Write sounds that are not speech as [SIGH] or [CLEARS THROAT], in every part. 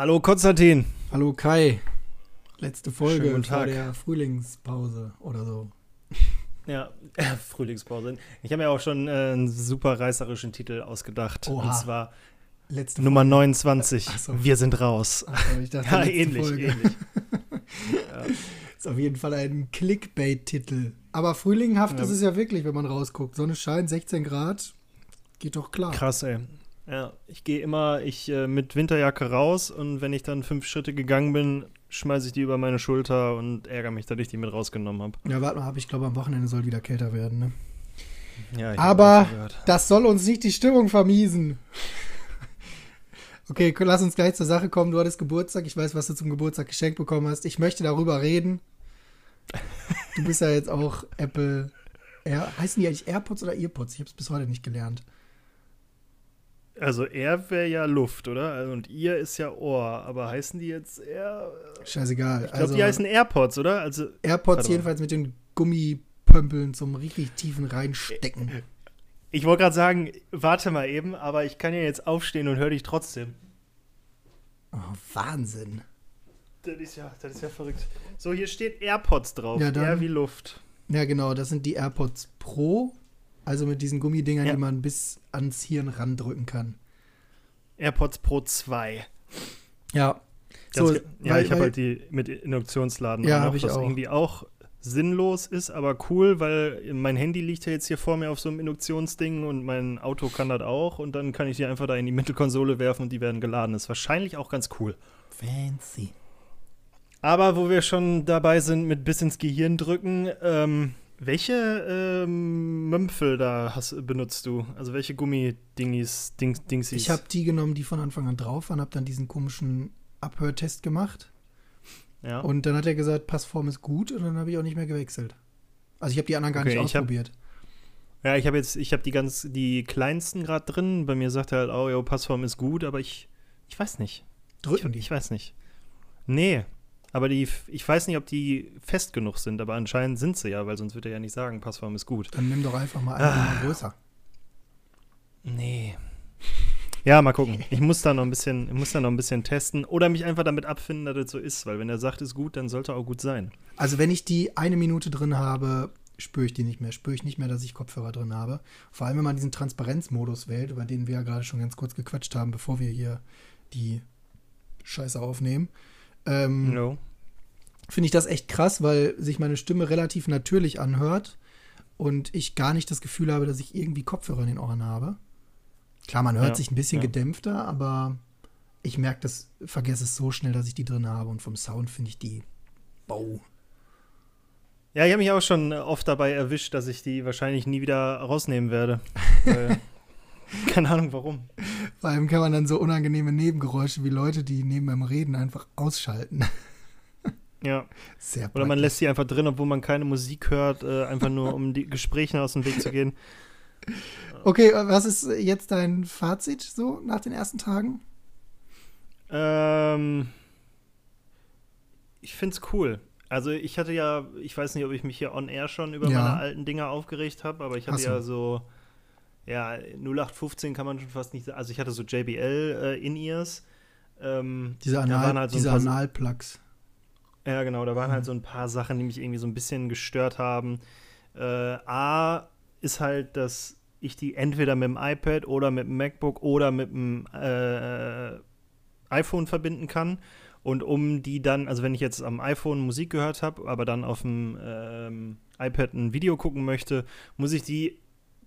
Hallo Konstantin. Hallo Kai. Letzte Folge Schönen vor Tag. der Frühlingspause oder so. Ja, [LAUGHS] Frühlingspause. Ich habe mir auch schon äh, einen super reißerischen Titel ausgedacht. Oha. Und zwar Letzte Nummer 29. Ach so. Wir sind raus. So, ich dachte, [LAUGHS] Ja, ähnlich, Folge. ähnlich. [LAUGHS] ja. Ist auf jeden Fall ein Clickbait-Titel. Aber frühlinghaft Ja. ist es ja wirklich, wenn man rausguckt. Sonne scheint, 16 Grad. Geht doch klar. Krass, ey. Ja, ich gehe immer ich, äh, mit Winterjacke raus und wenn ich dann fünf Schritte gegangen bin, schmeiße ich die über meine Schulter und ärgere mich, dass ich die mit rausgenommen habe. Ja, warte mal ab. Ich glaube, am Wochenende soll wieder kälter werden. Ne? Ja, ich hab Aber das soll uns nicht die Stimmung vermiesen. Okay, lass uns gleich zur Sache kommen. Du hattest Geburtstag. Ich weiß, was du zum Geburtstag geschenkt bekommen hast. Ich möchte darüber reden. Du bist ja jetzt auch Apple. Air, heißen die eigentlich AirPods oder Earpods? Ich habe es bis heute nicht gelernt. Also er wäre ja Luft, oder? Also, Und ihr ist ja Ohr, aber heißen die jetzt eher Scheißegal. Ich glaube, die heißen AirPods, oder? Also, AirPods jedenfalls mit den Gummipömpeln zum richtig tiefen Reinstecken. ich wollte gerade sagen, warte mal eben, aber ich kann ja jetzt aufstehen und höre dich trotzdem. Oh, Wahnsinn. Das ist ja, das ist ja verrückt. So, hier steht AirPods drauf. Ja, dann- Air wie Luft. Ja, genau. Das sind die AirPods Pro. Also mit diesen Gummidingern, Ja. die man bis ans Hirn randrücken kann. AirPods Pro 2. Ja. So, ja, weil- ich habe halt die mit Induktionsladen Ja, auch ich was auch. irgendwie auch sinnlos ist, aber cool, weil mein Handy liegt ja jetzt hier vor mir auf so einem Induktionsding und mein Auto kann das auch und dann kann ich die einfach da in die Mittelkonsole werfen und die werden geladen. Das ist wahrscheinlich auch ganz cool. Fancy. Aber wo wir schon dabei sind mit bis ins Gehirn drücken, ähm, welche ähm, Mömpfel da hast, benutzt du? Also welche Gummidingis, Dings, Dingsies? Ich habe die genommen, die von Anfang an drauf waren, habe dann diesen komischen Abhörtest gemacht. ja. Und dann hat er gesagt, Passform ist gut und dann habe ich auch nicht mehr gewechselt. Also ich habe die anderen gar Okay, nicht ich hab- ausprobiert. Ja, ich habe jetzt, ich habe die ganz, die kleinsten gerade drin. Bei mir sagt er halt, oh, jo, Passform ist gut, aber ich, ich weiß nicht. Drücken ich, die. Ich weiß nicht. Nee, aber die, ich weiß nicht, ob die fest genug sind, aber anscheinend sind sie ja, weil sonst würde er ja nicht sagen, Passform ist gut. Dann nimm doch einfach mal eine Ah. Größer. Nee. Ja, mal gucken. Ich muss da noch ein bisschen, ich muss da noch ein bisschen testen oder mich einfach damit abfinden, dass das so ist, weil wenn er sagt, ist gut, dann sollte auch gut sein. Also wenn ich die eine Minute drin habe, spüre ich die nicht mehr. Spüre ich nicht mehr, dass ich Kopfhörer drin habe. Vor allem, wenn man diesen Transparenzmodus wählt, über den wir ja gerade schon ganz kurz gequatscht haben, bevor wir hier die Scheiße aufnehmen. Ähm, No. finde ich das echt krass, weil sich meine Stimme relativ natürlich anhört und ich gar nicht das Gefühl habe, dass ich irgendwie Kopfhörer in den Ohren habe. Klar, man hört Ja, sich ein bisschen ja. gedämpfter, aber ich merke das, vergesse es so schnell, dass ich die drin habe und vom Sound finde ich die Bau. Ja, ich habe mich auch schon oft dabei erwischt, dass ich die wahrscheinlich nie wieder rausnehmen werde. [LAUGHS] Weil, [LAUGHS] keine Ahnung warum. Vor allem kann man dann so unangenehme Nebengeräusche wie Leute, die neben beim Reden einfach ausschalten. [LAUGHS] Ja. Sehr Oder man praktisch. lässt sie einfach drin, obwohl man keine Musik hört, äh, einfach nur um die Gespräche aus dem Weg zu [LAUGHS] gehen. Okay, äh, was ist jetzt dein Fazit so nach den ersten Tagen? Ähm, ich find's cool. Also ich hatte ja, ich weiß nicht, ob ich mich hier on air schon über Ja. meine alten Dinger aufgeregt habe, aber ich hatte du. ja so, ja, 0815 kann man schon fast nicht sagen. Also ich hatte so JBL äh, In-Ears. Ähm, Diese, Anal, halt so diese Analplugs. Ja, genau, da waren Mhm. halt so ein paar Sachen, die mich irgendwie so ein bisschen gestört haben. Äh, A ist halt, dass ich die entweder mit dem iPad oder mit dem MacBook oder mit dem äh, iPhone verbinden kann. Und um die dann, also wenn ich jetzt am iPhone Musik gehört habe, aber dann auf dem ähm, iPad ein Video gucken möchte, muss ich die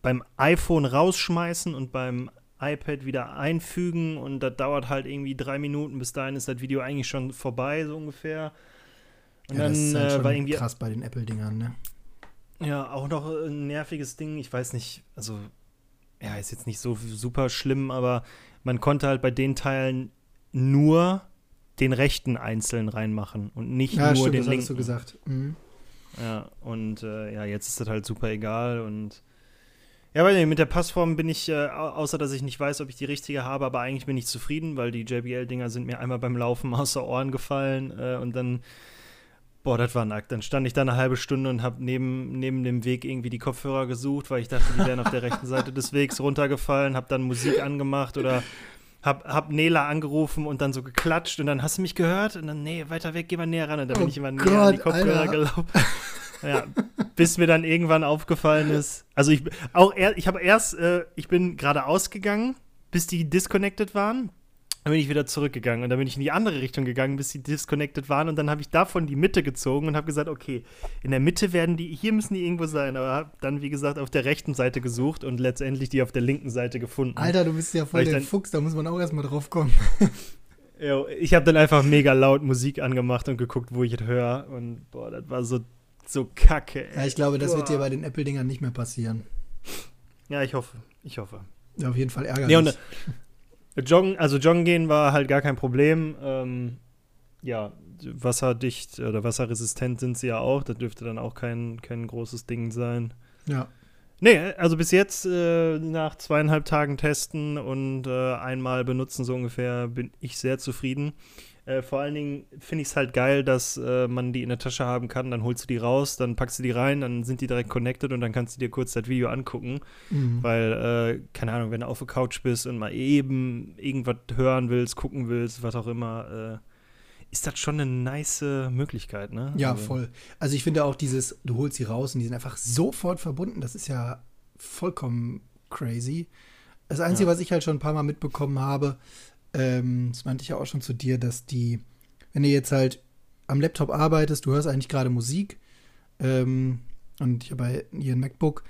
beim iPhone rausschmeißen und beim iPad wieder einfügen und das dauert halt irgendwie drei Minuten. Bis dahin ist das Video eigentlich schon vorbei, so ungefähr. Und Ja, dann das ist halt äh, schon war irgendwie krass bei den Apple-Dingern, ne? ja auch noch ein nerviges Ding. Ich weiß nicht, also ja, ist jetzt nicht so super schlimm, aber man konnte halt bei den Teilen nur den rechten einzeln reinmachen und nicht Ja, nur stimmt, den das linken. hattest du gesagt. Mhm. Ja, und äh, ja, jetzt ist das halt super egal und ja, weil mit der Passform bin ich, äh, au- außer dass ich nicht weiß, ob ich die richtige habe, aber eigentlich bin ich zufrieden, weil die JBL-Dinger sind mir einmal beim Laufen [LAUGHS] aus den Ohren gefallen äh, und dann, boah, das war nackt. Dann stand ich da eine halbe Stunde und habe neben, neben dem Weg irgendwie die Kopfhörer gesucht, weil ich dachte, die wären auf der rechten Seite des Wegs runtergefallen, habe dann Musik angemacht oder hab, hab Nela angerufen und dann so geklatscht und dann hast du mich gehört und dann, nee, weiter weg, geh mal näher ran. Und dann bin Oh ich immer näher Gott, an die Kopfhörer gelaufen. Ja, bis mir dann irgendwann aufgefallen ist. Also ich auch er, ich habe erst, äh, ich bin gerade ausgegangen, bis die disconnected waren. Dann bin ich wieder zurückgegangen und dann bin ich in die andere Richtung gegangen, bis die disconnected waren und dann habe ich davon die Mitte gezogen und habe gesagt, okay, in der Mitte werden die, hier müssen die irgendwo sein, aber habe dann, wie gesagt, auf der rechten Seite gesucht und letztendlich die auf der linken Seite gefunden. Alter, du bist ja voll der Fuchs, da muss man auch erstmal drauf kommen. Jo, ich habe dann einfach mega laut Musik angemacht und geguckt, wo ich es höre und boah, das war so, so kacke. ey. Ja, ich glaube, das wird dir Boah. bei den Apple-Dingern nicht mehr passieren. Ja, ich hoffe, ich hoffe. Ja, auf jeden Fall ärgerlich. Nee, und, äh, Joggen, also joggen gehen war halt gar kein Problem. Ähm, ja, wasserdicht oder wasserresistent sind sie ja auch. Das dürfte dann auch kein, kein großes Ding sein. ja. Nee, also bis jetzt äh, nach zweieinhalb Tagen testen und äh, einmal benutzen so ungefähr bin ich sehr zufrieden. Äh, vor allen Dingen finde ich es halt geil, dass äh, man die in der Tasche haben kann. Dann holst du die raus, dann packst du die rein, dann sind die direkt connected und dann kannst du dir kurz das Video angucken. Mhm. Weil, äh, keine Ahnung, wenn du auf der Couch bist und mal eben irgendwas hören willst, gucken willst, was auch immer, äh, ist das schon eine nice Möglichkeit, ne? Ja, Also, voll. Also ich finde auch dieses, du holst sie raus und die sind einfach sofort verbunden. Das ist ja vollkommen crazy. Das Einzige, Ja. was ich halt schon ein paar Mal mitbekommen habe, ähm, das meinte ich ja auch schon zu dir, dass die, wenn du jetzt halt am Laptop arbeitest, du hörst eigentlich gerade Musik ähm, und ich habe hier ein MacBook,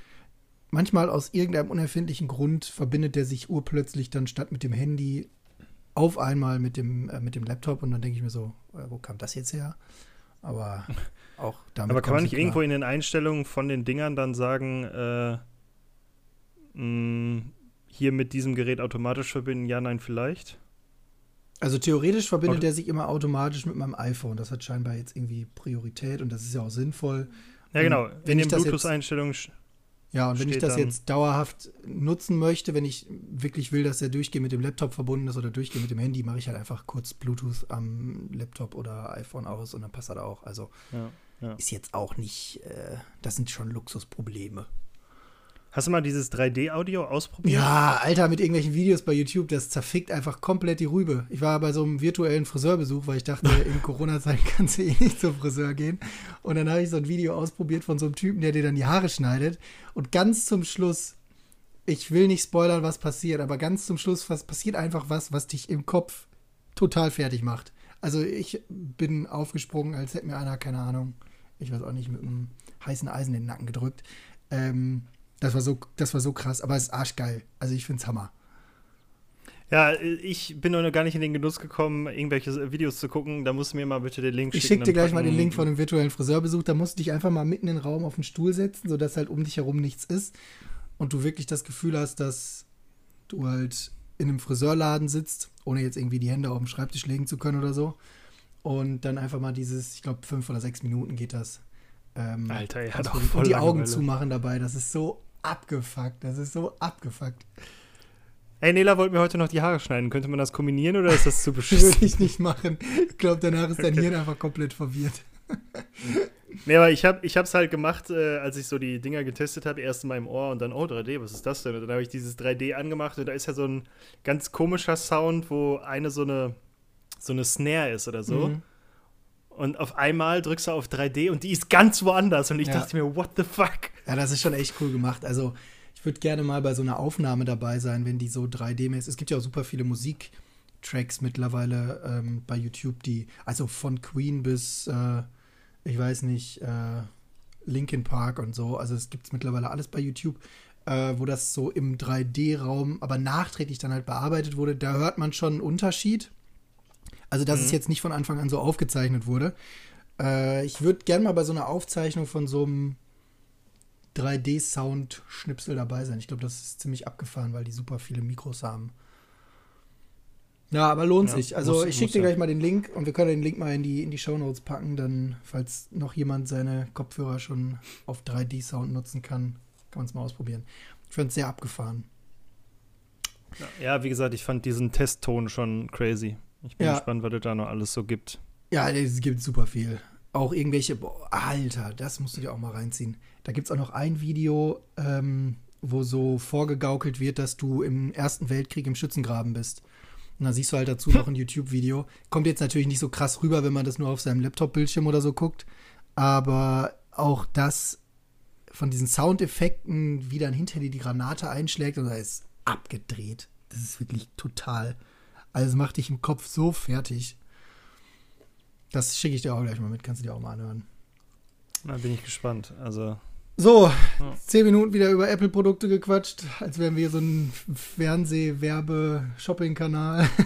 manchmal aus irgendeinem unerfindlichen Grund verbindet der sich urplötzlich dann statt mit dem Handy auf einmal mit dem, äh, mit dem Laptop und dann denke ich mir so, äh, wo kam das jetzt her? Aber [LAUGHS] auch damit. Aber kann man nicht irgendwo in den Einstellungen von den Dingern dann sagen, äh, mh, hier mit diesem Gerät automatisch verbinden? Ja, nein, vielleicht? Also theoretisch verbindet Auto- er sich immer automatisch mit meinem iPhone. Das hat scheinbar jetzt irgendwie Priorität und das ist ja auch sinnvoll. Ja, Und genau. wenn In ich den das jetzt- Bluetooth-Einstellungen. Ja, und wenn ich das jetzt dauerhaft nutzen möchte, wenn ich wirklich will, dass er durchgehend mit dem Laptop verbunden ist oder durchgehend mit dem Handy, mache ich halt einfach kurz Bluetooth am Laptop oder iPhone aus und dann passt das auch. Also Ja, ja. ist jetzt auch nicht, äh, das sind schon Luxusprobleme. Hast du mal dieses 3D-Audio ausprobiert? Ja, Alter, mit irgendwelchen Videos bei YouTube, das zerfickt einfach komplett die Rübe. Ich war bei so einem virtuellen Friseurbesuch, weil ich dachte, [LAUGHS] in Corona-Zeit kannst du eh nicht zum Friseur gehen. Und dann habe ich so ein Video ausprobiert von so einem Typen, der dir dann die Haare schneidet. Und ganz zum Schluss, ich will nicht spoilern, was passiert, aber ganz zum Schluss was, passiert einfach was, was dich im Kopf total fertig macht. Also ich bin aufgesprungen, als hätte mir einer, keine Ahnung, ich weiß auch nicht, mit einem heißen Eisen in den Nacken gedrückt. Ähm, das war so, das war so krass, aber es ist arschgeil. Also ich find's Hammer. Ja, ich bin noch gar nicht in den Genuss gekommen, irgendwelche Videos zu gucken. Da musst du mir mal bitte den Link Ich schicken. schicke dir gleich mal den packen- Link von dem virtuellen Friseurbesuch. Da musst du dich einfach mal mitten in den Raum auf den Stuhl setzen, sodass halt um dich herum nichts ist und du wirklich das Gefühl hast, dass du halt in einem Friseurladen sitzt, ohne jetzt irgendwie die Hände auf dem Schreibtisch legen zu können oder so. Und dann einfach mal dieses, ich glaube, fünf oder sechs Minuten geht das. Ähm, Alter, er hat auch ausprobieren. voll Und die Augen zumachen dabei. Das ist so abgefuckt. Das ist so abgefuckt. Ey, Nela wollte mir heute noch die Haare schneiden. Könnte man das kombinieren oder ist das zu [LAUGHS] beschissen? Würde ich nicht machen. Ich glaube, danach ist dein Hirn einfach komplett verwirrt. [LAUGHS] Nee, aber ich habe ich hab's halt gemacht, äh, als ich so die Dinger getestet habe, erst in meinem Ohr und dann, oh, 3D, was ist das denn? Und dann habe ich dieses 3D angemacht und da ist ja so ein ganz komischer Sound, wo eine so eine, so eine Snare ist oder so. Mhm. Und auf einmal drückst du auf 3D und die ist ganz woanders. Und ich Ja. dachte mir, what the fuck? Ja, das ist schon echt cool gemacht. Also, ich würde gerne mal bei so einer Aufnahme dabei sein, wenn die so 3D-mäßig. Es gibt ja auch super viele Musiktracks mittlerweile ähm, bei YouTube, die, also von Queen bis, äh, ich weiß nicht, äh, Linkin Park und so. Also, es gibt mittlerweile alles bei YouTube, äh, wo das so im 3D-Raum, aber nachträglich dann halt bearbeitet wurde. Da hört man schon einen Unterschied. Also, dass Mhm. es jetzt nicht von Anfang an so aufgezeichnet wurde. Äh, ich würde gerne mal bei so einer Aufzeichnung von so einem 3D-Sound-Schnipsel dabei sein. Ich glaube, das ist ziemlich abgefahren, weil die super viele Mikros haben. Ja, aber lohnt Ja, sich. Also muss- ich schicke dir ja. gleich mal den Link und wir können den Link mal in die, in die Shownotes packen, dann, falls noch jemand seine Kopfhörer schon auf 3D-Sound nutzen kann, kann man es mal ausprobieren. Ich fand es sehr abgefahren. Ja, wie gesagt, ich fand diesen Testton schon crazy. Ich bin Ja. gespannt, was es da noch alles so gibt. Ja, es gibt super viel. Auch irgendwelche, boah, Alter, das musst du dir auch mal reinziehen. Da gibt es auch noch ein Video, ähm, wo so vorgegaukelt wird, dass du im Ersten Weltkrieg im Schützengraben bist. Und dann siehst du halt dazu noch ein YouTube-Video. Kommt jetzt natürlich nicht so krass rüber, wenn man das nur auf seinem Laptop-Bildschirm oder so guckt. Aber auch das von diesen Soundeffekten, wie dann hinter dir die Granate einschlägt, und da ist abgedreht. Das ist wirklich total. Also macht dich im Kopf so fertig. Das schicke ich dir auch gleich mal mit, kannst du dir auch mal anhören. Da bin ich gespannt. Also. So, ja. zehn Minuten wieder über Apple-Produkte gequatscht, als wären wir so ein Fernseh-Werbe-Shopping-Kanal. [LAUGHS]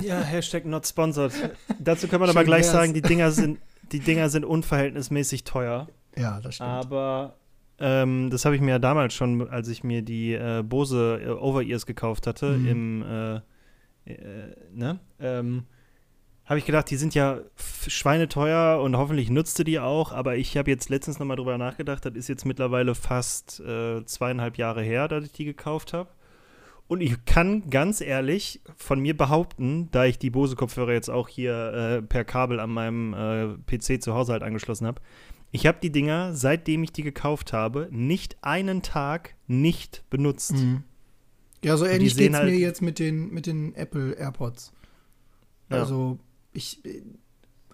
Ja, Hashtag not sponsored. Dazu kann man aber gleich wär's. sagen, die Dinger sind, die Dinger sind unverhältnismäßig teuer. Ja, das stimmt. Aber ähm, das habe ich mir ja damals schon, als ich mir die äh, Bose äh, Over-Ears gekauft hatte, mhm. im, äh, äh ne? Ähm, habe ich gedacht, die sind ja schweineteuer und hoffentlich nutzte die auch, aber ich habe jetzt letztens nochmal drüber nachgedacht, das ist jetzt mittlerweile fast äh, zweieinhalb Jahre her, dass ich die gekauft habe. Und ich kann ganz ehrlich von mir behaupten, da ich die Bose-Kopfhörer jetzt auch hier äh, per Kabel an meinem äh, PC zu Hause halt angeschlossen habe, ich habe die Dinger, seitdem ich die gekauft habe, nicht einen Tag nicht benutzt. Mhm. Ja, so ähnlich geht es halt mir jetzt mit den, mit den Apple AirPods. Ja. Ich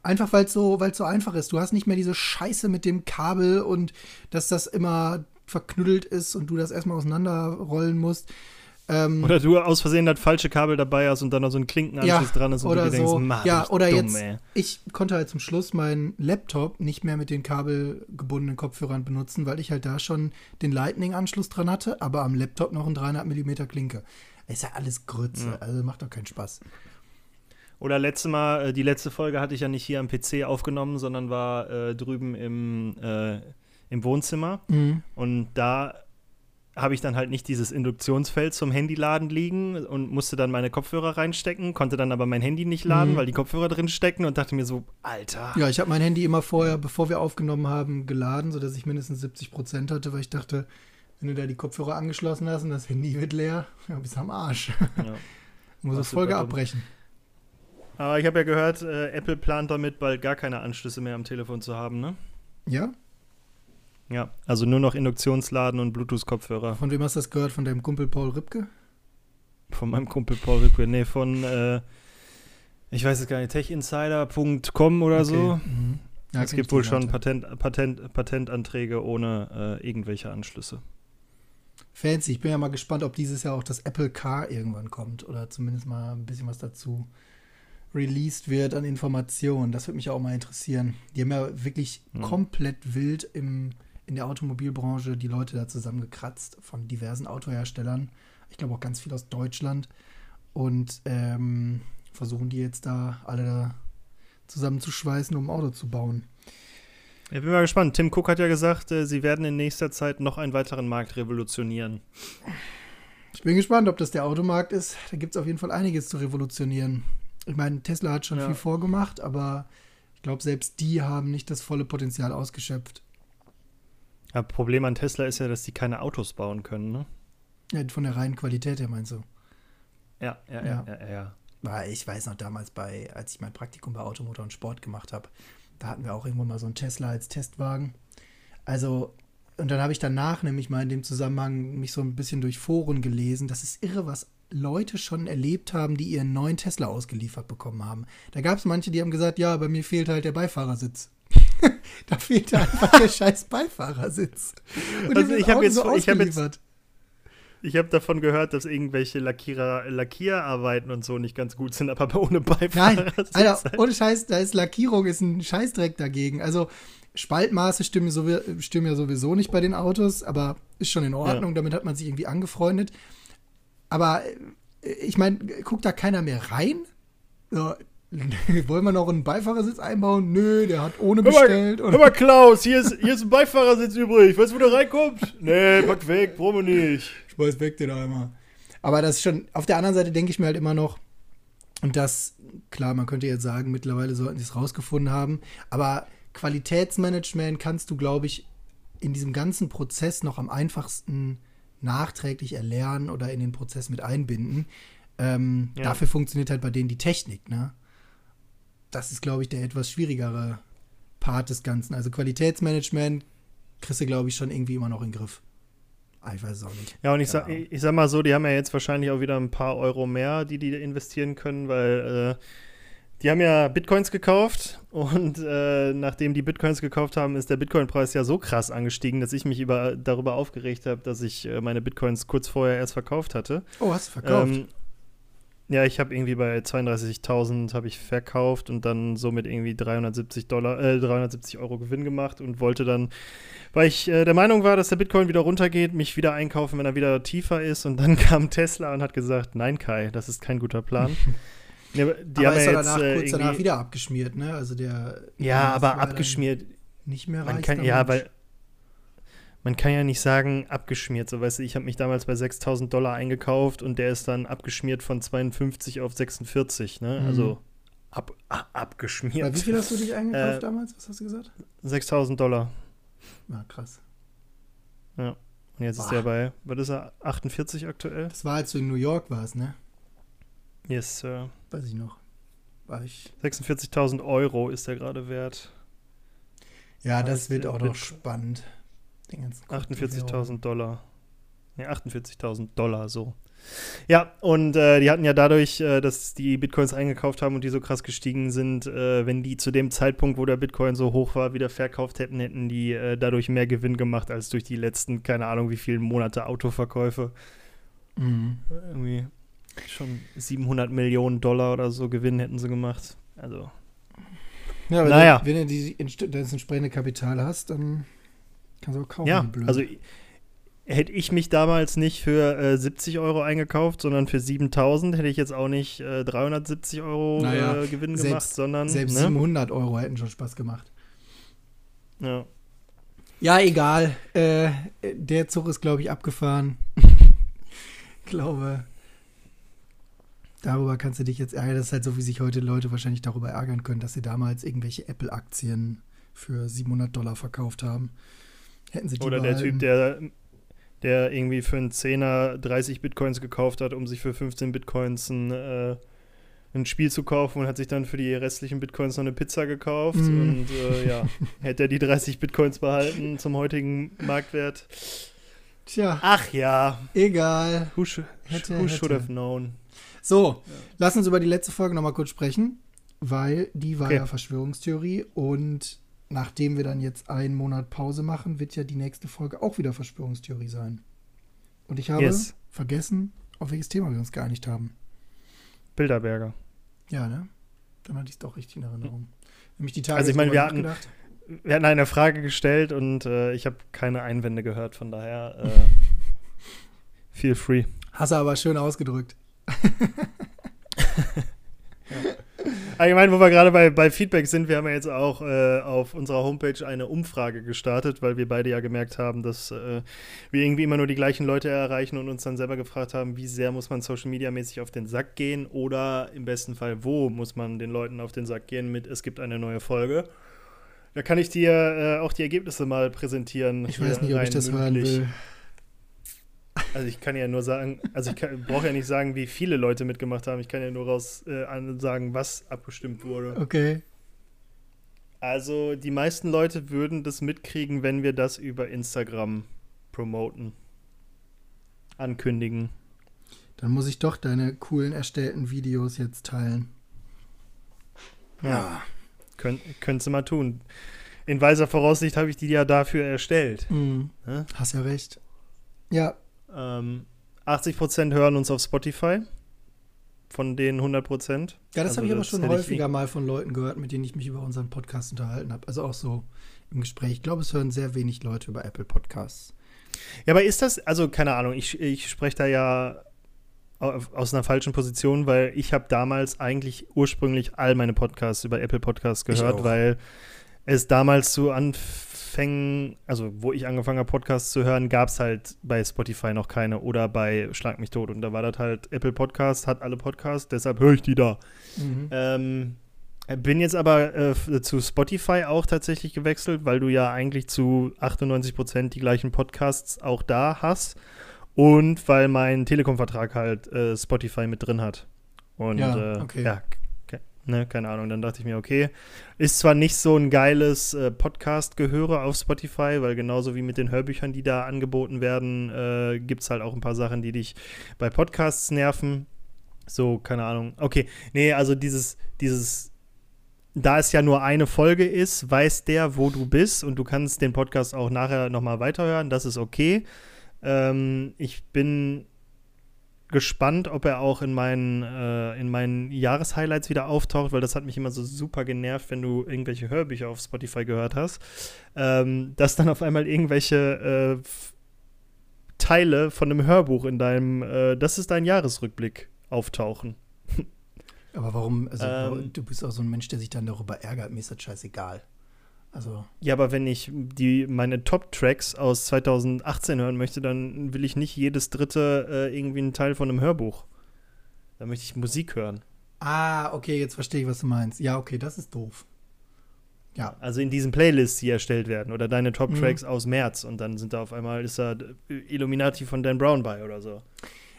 einfach weil es so, so einfach ist. Du hast nicht mehr diese Scheiße mit dem Kabel und dass das immer verknüttelt ist und du das erstmal auseinanderrollen musst. Ähm, oder du aus Versehen das falsche Kabel dabei hast und dann noch so ein Klinkenanschluss ja, dran ist und du dir so. denkst, ja, oder dumm, jetzt, ey. ich konnte halt zum Schluss meinen Laptop nicht mehr mit den kabelgebundenen Kopfhörern benutzen, weil ich halt da schon den Lightning-Anschluss dran hatte, aber am Laptop noch ein 300 mm Klinke. Ist ja alles Grütze, ja. also macht doch keinen Spaß. Oder letzte Mal, äh, die letzte Folge hatte ich ja nicht hier am PC aufgenommen, sondern war äh, drüben im, äh, im Wohnzimmer. Mhm. Und da habe ich dann halt nicht dieses Induktionsfeld zum Handyladen liegen und musste dann meine Kopfhörer reinstecken, konnte dann aber mein Handy nicht laden, mhm. weil die Kopfhörer drin stecken und dachte mir so, Alter. Ja, ich habe mein Handy immer vorher, bevor wir aufgenommen haben, geladen, sodass ich mindestens 70 Prozent hatte, weil ich dachte, wenn du da die Kopfhörer angeschlossen hast und das Handy wird leer, [LAUGHS] ja, bist am Arsch. Ja. [LAUGHS] Muss das Folge abbrechen. Aber ich habe ja gehört, äh, Apple plant damit bald gar keine Anschlüsse mehr am Telefon zu haben, ne? Ja? Ja, also nur noch Induktionsladen und Bluetooth-Kopfhörer. Von wem hast du das gehört? Von deinem Kumpel Paul Ripke? Von meinem Kumpel Paul Ripke. Nee, von, äh, ich weiß es gar nicht, techinsider.com oder okay. so. Mhm. Ja, es gibt wohl schon Patent, Patent, Patentanträge ohne äh, irgendwelche Anschlüsse. Fancy. Ich bin ja mal gespannt, ob dieses Jahr auch das Apple Car irgendwann kommt oder zumindest mal ein bisschen was dazu released wird an Informationen. Das würde mich auch mal interessieren. Die haben ja wirklich mhm. komplett wild im, in der Automobilbranche die Leute da zusammengekratzt von diversen Autoherstellern. Ich glaube auch ganz viel aus Deutschland. Und ähm, versuchen die jetzt da alle da zusammenzuschweißen, um ein Auto zu bauen. Ich bin mal gespannt. Tim Cook hat ja gesagt, äh, sie werden in nächster Zeit noch einen weiteren Markt revolutionieren. Ich bin gespannt, ob das der Automarkt ist. Da gibt es auf jeden Fall einiges zu revolutionieren. Ich meine, Tesla hat schon ja. viel vorgemacht, aber ich glaube, selbst die haben nicht das volle Potenzial ausgeschöpft. Ja, Problem an Tesla ist ja, dass die keine Autos bauen können, ne? Ja, von der reinen Qualität her meinst du? Ja, ja, ja, ja, ja. ja. Ich weiß noch damals bei, als ich mein Praktikum bei Automotor und Sport gemacht habe, da hatten wir auch irgendwo mal so einen Tesla als Testwagen. Also, und dann habe ich danach nämlich mal in dem Zusammenhang mich so ein bisschen durch Foren gelesen. Das ist irre, was Leute schon erlebt haben, die ihren neuen Tesla ausgeliefert bekommen haben. Da gab es manche, die haben gesagt, ja, bei mir fehlt halt der Beifahrersitz. [LAUGHS] da fehlt einfach der scheiß Beifahrersitz. Und also ich habe jetzt, so ich habe jetzt, ich habe davon gehört, dass irgendwelche Lackierer, Lackierarbeiten und so nicht ganz gut sind, aber [LAUGHS] ohne Beifahrersitz. Nein, Alter, ohne Scheiß, da ist Lackierung ist ein Scheißdreck dagegen. Also Spaltmaße stimmen, so, stimmen ja sowieso nicht bei den Autos, aber ist schon in Ordnung. Ja. Damit hat man sich irgendwie angefreundet. Aber äh, ich meine, guckt da keiner mehr rein? So, [LAUGHS] wollen wir noch einen Beifahrersitz einbauen? Nö, der hat ohne bestellt. Hör mal, Klaus, hier ist, hier ist ein Beifahrersitz übrig. Weißt du, wo der reinkommt? Nee, pack weg, brauchen wir nicht. Schmeiß weg den Eimer. Aber das ist schon, auf der anderen Seite denke ich mir halt immer noch, und das, klar, man könnte jetzt sagen, mittlerweile sollten sie es rausgefunden haben, aber Qualitätsmanagement kannst du, glaube ich, in diesem ganzen Prozess noch am einfachsten nachträglich erlernen oder in den Prozess mit einbinden. Ähm, ja. Dafür funktioniert halt bei denen die Technik, ne? Das ist, glaube ich, der etwas schwierigere Part des Ganzen. Also Qualitätsmanagement kriegst du, glaube ich, schon irgendwie immer noch in den Griff. Ich weiß es auch nicht. Ja, und ich Keine sag, ich, ich sag mal so, die haben ja jetzt wahrscheinlich auch wieder ein paar Euro mehr, die die investieren können, weil äh, die haben ja Bitcoins gekauft und äh, nachdem die Bitcoins gekauft haben, ist der Bitcoin-Preis ja so krass angestiegen, dass ich mich über, darüber aufgeregt habe, dass ich äh, meine Bitcoins kurz vorher erst verkauft hatte. Oh, hast du verkauft? Ähm, ja, ich habe irgendwie bei 32.000 habe ich verkauft und dann somit irgendwie 370 Dollar, äh, 370 Euro Gewinn gemacht und wollte dann, weil ich äh, der Meinung war, dass der Bitcoin wieder runtergeht, mich wieder einkaufen, wenn er wieder tiefer ist und dann [LAUGHS] kam Tesla und hat gesagt, nein Kai, das ist kein guter Plan. [LAUGHS] ja, aber die aber haben ist ja jetzt danach, äh, kurz danach wieder abgeschmiert, ne? Also der. ja, aber abgeschmiert, Nicht mehr man kann, ja, weil man kann ja nicht sagen, abgeschmiert. So, weißt du, ich habe mich damals bei 6000 Dollar eingekauft und der ist dann abgeschmiert von 52 auf 46, ne? Mhm. Also ab, abgeschmiert. Bei wie viel hast du dich [LAUGHS] eingekauft Äh, damals? Was hast du gesagt? 6000 Dollar. Ah, krass. Und jetzt ist Boah. der bei, was ist er, 48 aktuell? Das war, als du in New York warst, ne? Yes, Sir. Weiß ich noch. War ich. 46.000 Euro ist der gerade wert. Ja, das wird der auch noch spannend. Den ganzen Kryptowährungen. 48.000 Dollar. Ne, 48.000 Dollar, so. Ja, und äh, die hatten ja dadurch, äh, dass die Bitcoins eingekauft haben und die so krass gestiegen sind, äh, wenn die zu dem Zeitpunkt, wo der Bitcoin so hoch war, wieder verkauft hätten, hätten die äh, dadurch mehr Gewinn gemacht als durch die letzten, keine Ahnung, wie viele Monate Autoverkäufe. Mhm. Irgendwie schon 700 Millionen Dollar oder so Gewinn hätten sie gemacht. Also, Ja, wenn, Naja. du, wenn du die, das entsprechende Kapital hast, dann kannst du auch kaufen. ja, also hätte ich mich damals nicht für äh, 70 Euro eingekauft, sondern für 7000, hätte ich jetzt auch nicht äh, 370 Euro Naja, äh, Gewinn selbst- gemacht, sondern. Selbst ne? 700 Euro hätten schon Spaß gemacht. Ja. Ja, egal. Äh, der Zug ist, glaube ich, abgefahren. [LAUGHS] glaube, darüber kannst du dich jetzt ärgern. Das ist halt so, wie sich heute Leute wahrscheinlich darüber ärgern können, dass sie damals irgendwelche Apple-Aktien für 700 Dollar verkauft haben. Hätten sie die Oder der. Typ, der, der irgendwie für einen Zehner 30 Bitcoins gekauft hat, um sich für 15 Bitcoins ein, äh, ein Spiel zu kaufen und hat sich dann für die restlichen Bitcoins noch eine Pizza gekauft. Mhm. Und äh, ja, [LAUGHS] hätte er die 30 Bitcoins behalten zum heutigen Marktwert. Tja, Ach ja, egal. who, sh Hätte, who should have known? So, lass uns über die letzte Folge nochmal kurz sprechen, weil die war Okay. ja Verschwörungstheorie und nachdem wir dann jetzt einen Monat Pause machen, wird ja die nächste Folge auch wieder Verschwörungstheorie sein. Und ich habe Yes. vergessen, auf welches Thema wir uns geeinigt haben. Bilderberger. Ja, ne? Dann hatte ich es doch richtig in Erinnerung. Nämlich die Tage Also ich meine, wir hatten-. Wir hatten eine Frage gestellt und äh, ich habe keine Einwände gehört, von daher äh, [LAUGHS] feel free. Hast du aber schön ausgedrückt. Allgemein, wo wir gerade bei, bei Feedback sind, wir haben ja jetzt auch äh, auf unserer Homepage eine Umfrage gestartet, weil wir beide ja gemerkt haben, dass äh, wir irgendwie immer nur die gleichen Leute erreichen und uns dann selber gefragt haben, wie sehr muss man Social Media mäßig auf den Sack gehen oder im besten Fall, wo muss man den Leuten auf den Sack gehen mit, es gibt eine neue Folge. Da kann ich dir äh, auch die Ergebnisse mal präsentieren. Ich weiß nicht, ob ich das hören will. Also ich kann ja nur sagen, also ich brauche ja nicht sagen, wie viele Leute mitgemacht haben. Ich kann ja nur raus äh, sagen, was abgestimmt wurde. Okay. Also die meisten Leute würden das mitkriegen, wenn wir das über Instagram promoten. Ankündigen. Dann muss ich doch deine coolen erstellten Videos jetzt teilen. Ja. Könnt, könntest du mal tun. In weiser Voraussicht habe ich die ja dafür erstellt. Mhm. Ne? Hast ja recht. Ja, Ähm, 80% hören uns auf Spotify. Von den 100%. Ja, das Also habe ich aber schon häufiger mal von Leuten gehört, mit denen ich mich über unseren Podcast unterhalten habe. Also auch so im Gespräch. Ich glaube, es hören sehr wenig Leute über Apple Podcasts. Ja, aber ist das, also keine Ahnung, ich, ich spreche da ja au- aus einer falschen Position, weil ich habe damals eigentlich ursprünglich all meine Podcasts über Apple Podcasts gehört, weil es damals zu Anfängen, also wo ich angefangen habe, Podcasts zu hören, gab es halt bei Spotify noch keine oder bei Schlag mich tot. Und da war das halt Apple Podcast, hat alle Podcasts, deshalb höre ich die da. Ähm, bin jetzt aber äh, zu Spotify auch tatsächlich gewechselt, weil du ja eigentlich zu 98% die gleichen Podcasts auch da hast und weil mein Telekom-Vertrag halt äh, Spotify mit drin hat. Und Ja, äh, okay. ja, Ne, keine Ahnung. Dann dachte ich mir, okay, ist zwar nicht so ein geiles äh, Podcast-Gehöre auf Spotify, weil genauso wie mit den Hörbüchern, die da angeboten werden, äh, gibt es halt auch ein paar Sachen, die dich bei Podcasts nerven. So, keine Ahnung. Okay, nee, also dieses, dieses, da es ja nur eine Folge ist, weiß der, wo du bist und du kannst den Podcast auch nachher nochmal weiterhören. Das ist okay. Ähm, ich bin gespannt, ob er auch in meinen, äh, in meinen Jahreshighlights wieder auftaucht, weil das hat mich immer so super genervt, wenn du irgendwelche Hörbücher auf Spotify gehört hast, ähm, dass dann auf einmal irgendwelche äh, Teile von einem Hörbuch in deinem, äh, das ist dein Jahresrückblick, auftauchen. Aber warum, also ähm, du bist auch so ein Mensch, der sich dann darüber ärgert, mir ist das scheißegal. Also. Ja, aber wenn ich die, meine Top-Tracks aus 2018 hören möchte, dann will ich nicht jedes dritte äh, irgendwie einen Teil von einem Hörbuch. Da möchte ich Musik hören. Ah, okay, jetzt verstehe ich, was du meinst. Ja, okay, das ist doof. Ja. Also in diesen Playlists, die erstellt werden. Oder deine Top-Tracks mhm. aus März. Und dann sind da auf einmal, ist da Illuminati von Dan Brown bei oder so.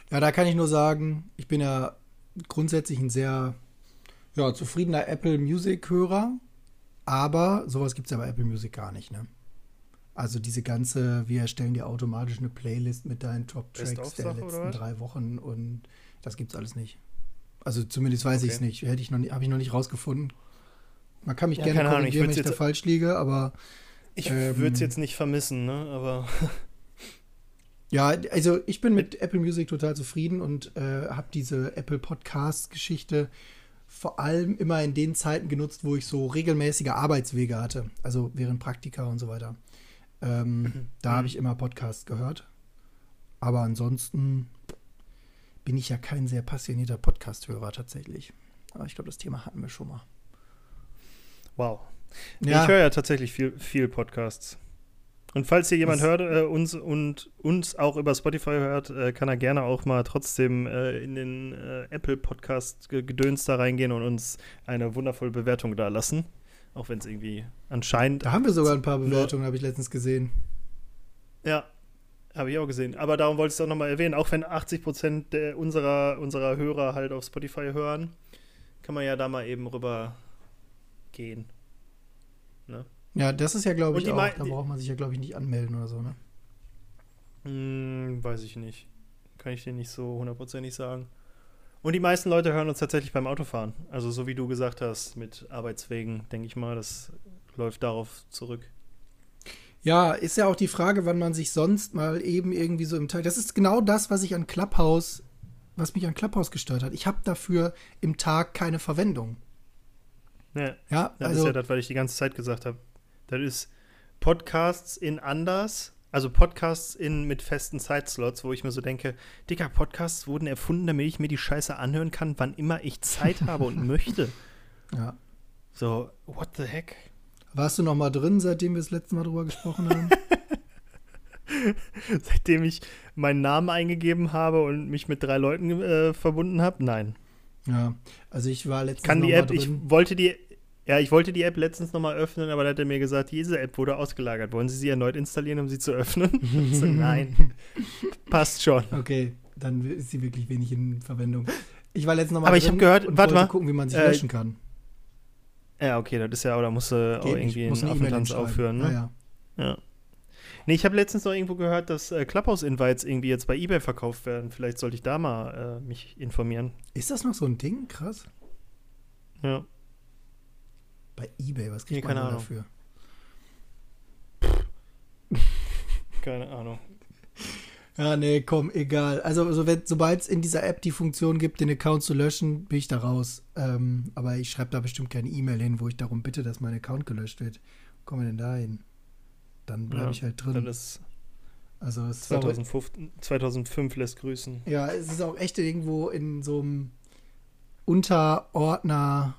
Ja, da kann ich nur sagen, ich bin ja grundsätzlich ein sehr ja, zufriedener Apple Music-Hörer. Aber sowas gibt es ja bei Apple Music gar nicht, ne? Also diese ganze, wir erstellen dir automatisch eine Playlist mit deinen Top-Tracks der letzten drei Wochen und das gibt's alles nicht. Also zumindest weiß okay. ich es nicht. Hätte ich noch, habe ich noch nicht rausgefunden. Man kann mich ja, gerne korrigieren, wenn ich da falsch liege, aber ich ähm, würde es jetzt nicht vermissen, ne? Aber [LAUGHS] ja, also ich bin mit Apple Music total zufrieden und äh, habe diese Apple Podcast-Geschichte vor allem immer in den Zeiten genutzt, wo ich so regelmäßige Arbeitswege hatte, also während Praktika und so weiter. Ähm, mhm. Da habe ich immer Podcasts gehört. Aber ansonsten bin ich ja kein sehr passionierter Podcast-Hörer tatsächlich. Aber ich glaube, das Thema hatten wir schon mal. Wow. Ja. Ich höre ja tatsächlich viel, viel Podcasts. Und falls hier jemand hört äh, uns und uns auch über Spotify hört, äh, kann er gerne auch mal trotzdem äh, in den äh, Apple Podcast Gedöns da reingehen und uns eine wundervolle Bewertung da lassen. Auch wenn es irgendwie anscheinend. Da haben wir sogar ein paar Bewertungen, habe ich letztens gesehen. Ja, habe ich auch gesehen. Aber darum wollte ich es auch nochmal erwähnen. Auch wenn 80 Prozent unserer, unserer Hörer halt auf Spotify hören, kann man ja da mal eben rüber gehen. Ja, das ist ja, glaube ich, auch, da braucht man sich ja, glaube ich, nicht anmelden oder so, ne? Hm, weiß ich nicht. Kann ich dir nicht so hundertprozentig sagen. Und die meisten Leute hören uns tatsächlich beim Autofahren. Also so wie du gesagt hast, mit Arbeitswegen, denke ich mal, das läuft darauf zurück. Ja, ist ja auch die Frage, wann man sich sonst mal eben irgendwie so im Tag. Das ist genau das, was ich an Clubhouse, was mich an Clubhouse gestört hat. Ich habe dafür im Tag keine Verwendung. Ja, ja das also, ist ja das, was ich die ganze Zeit gesagt habe. Das ist Podcasts in anders, also Podcasts in mit festen Zeitslots, wo ich mir so denke, Dicker, Podcasts wurden erfunden, damit ich mir die Scheiße anhören kann, wann immer ich Zeit [LAUGHS] habe und möchte. Ja. So, what the heck? Warst du noch mal drin, seitdem wir das letzte Mal drüber gesprochen haben? [LAUGHS] seitdem ich meinen Namen eingegeben habe und mich mit drei Leuten äh, verbunden habe? Nein. Ja, also ich war letztens Kann die App, ich wollte die ja, ich wollte die App letztens nochmal öffnen, aber da hat er mir gesagt, diese App wurde ausgelagert. Wollen Sie sie erneut installieren, um sie zu öffnen? [LAUGHS] so, nein. Passt schon. Okay, dann ist sie wirklich wenig in Verwendung. Ich war letztens nochmal Aber ich habe gehört, warte mal. gucken, wie man sich äh, löschen kann. Ja, okay, das ist ja, oder musst du auch irgendwie einen Affentanz aufhören, ne? Ja, ja. ja. Nee, ich habe letztens noch irgendwo gehört, dass äh, Clubhouse-Invites irgendwie jetzt bei Ebay verkauft werden. Vielleicht sollte ich da mal äh, mich informieren. Ist das noch so ein Ding? Krass. Ja. Bei Ebay, was kriegt nee, man dafür? [LAUGHS] Keine Ahnung. Ja, nee, komm, egal. Also, also sobald es in dieser App die Funktion gibt, den Account zu löschen, bin ich da raus. Ähm, aber ich schreibe da bestimmt keine E-Mail hin, wo ich darum bitte, dass mein Account gelöscht wird. Wo kommen wir denn da hin? Dann bleibe ja, ich halt drin. Dann ist also es 2005, 2005 lässt grüßen. Ja, es ist auch echt irgendwo in so einem Unterordner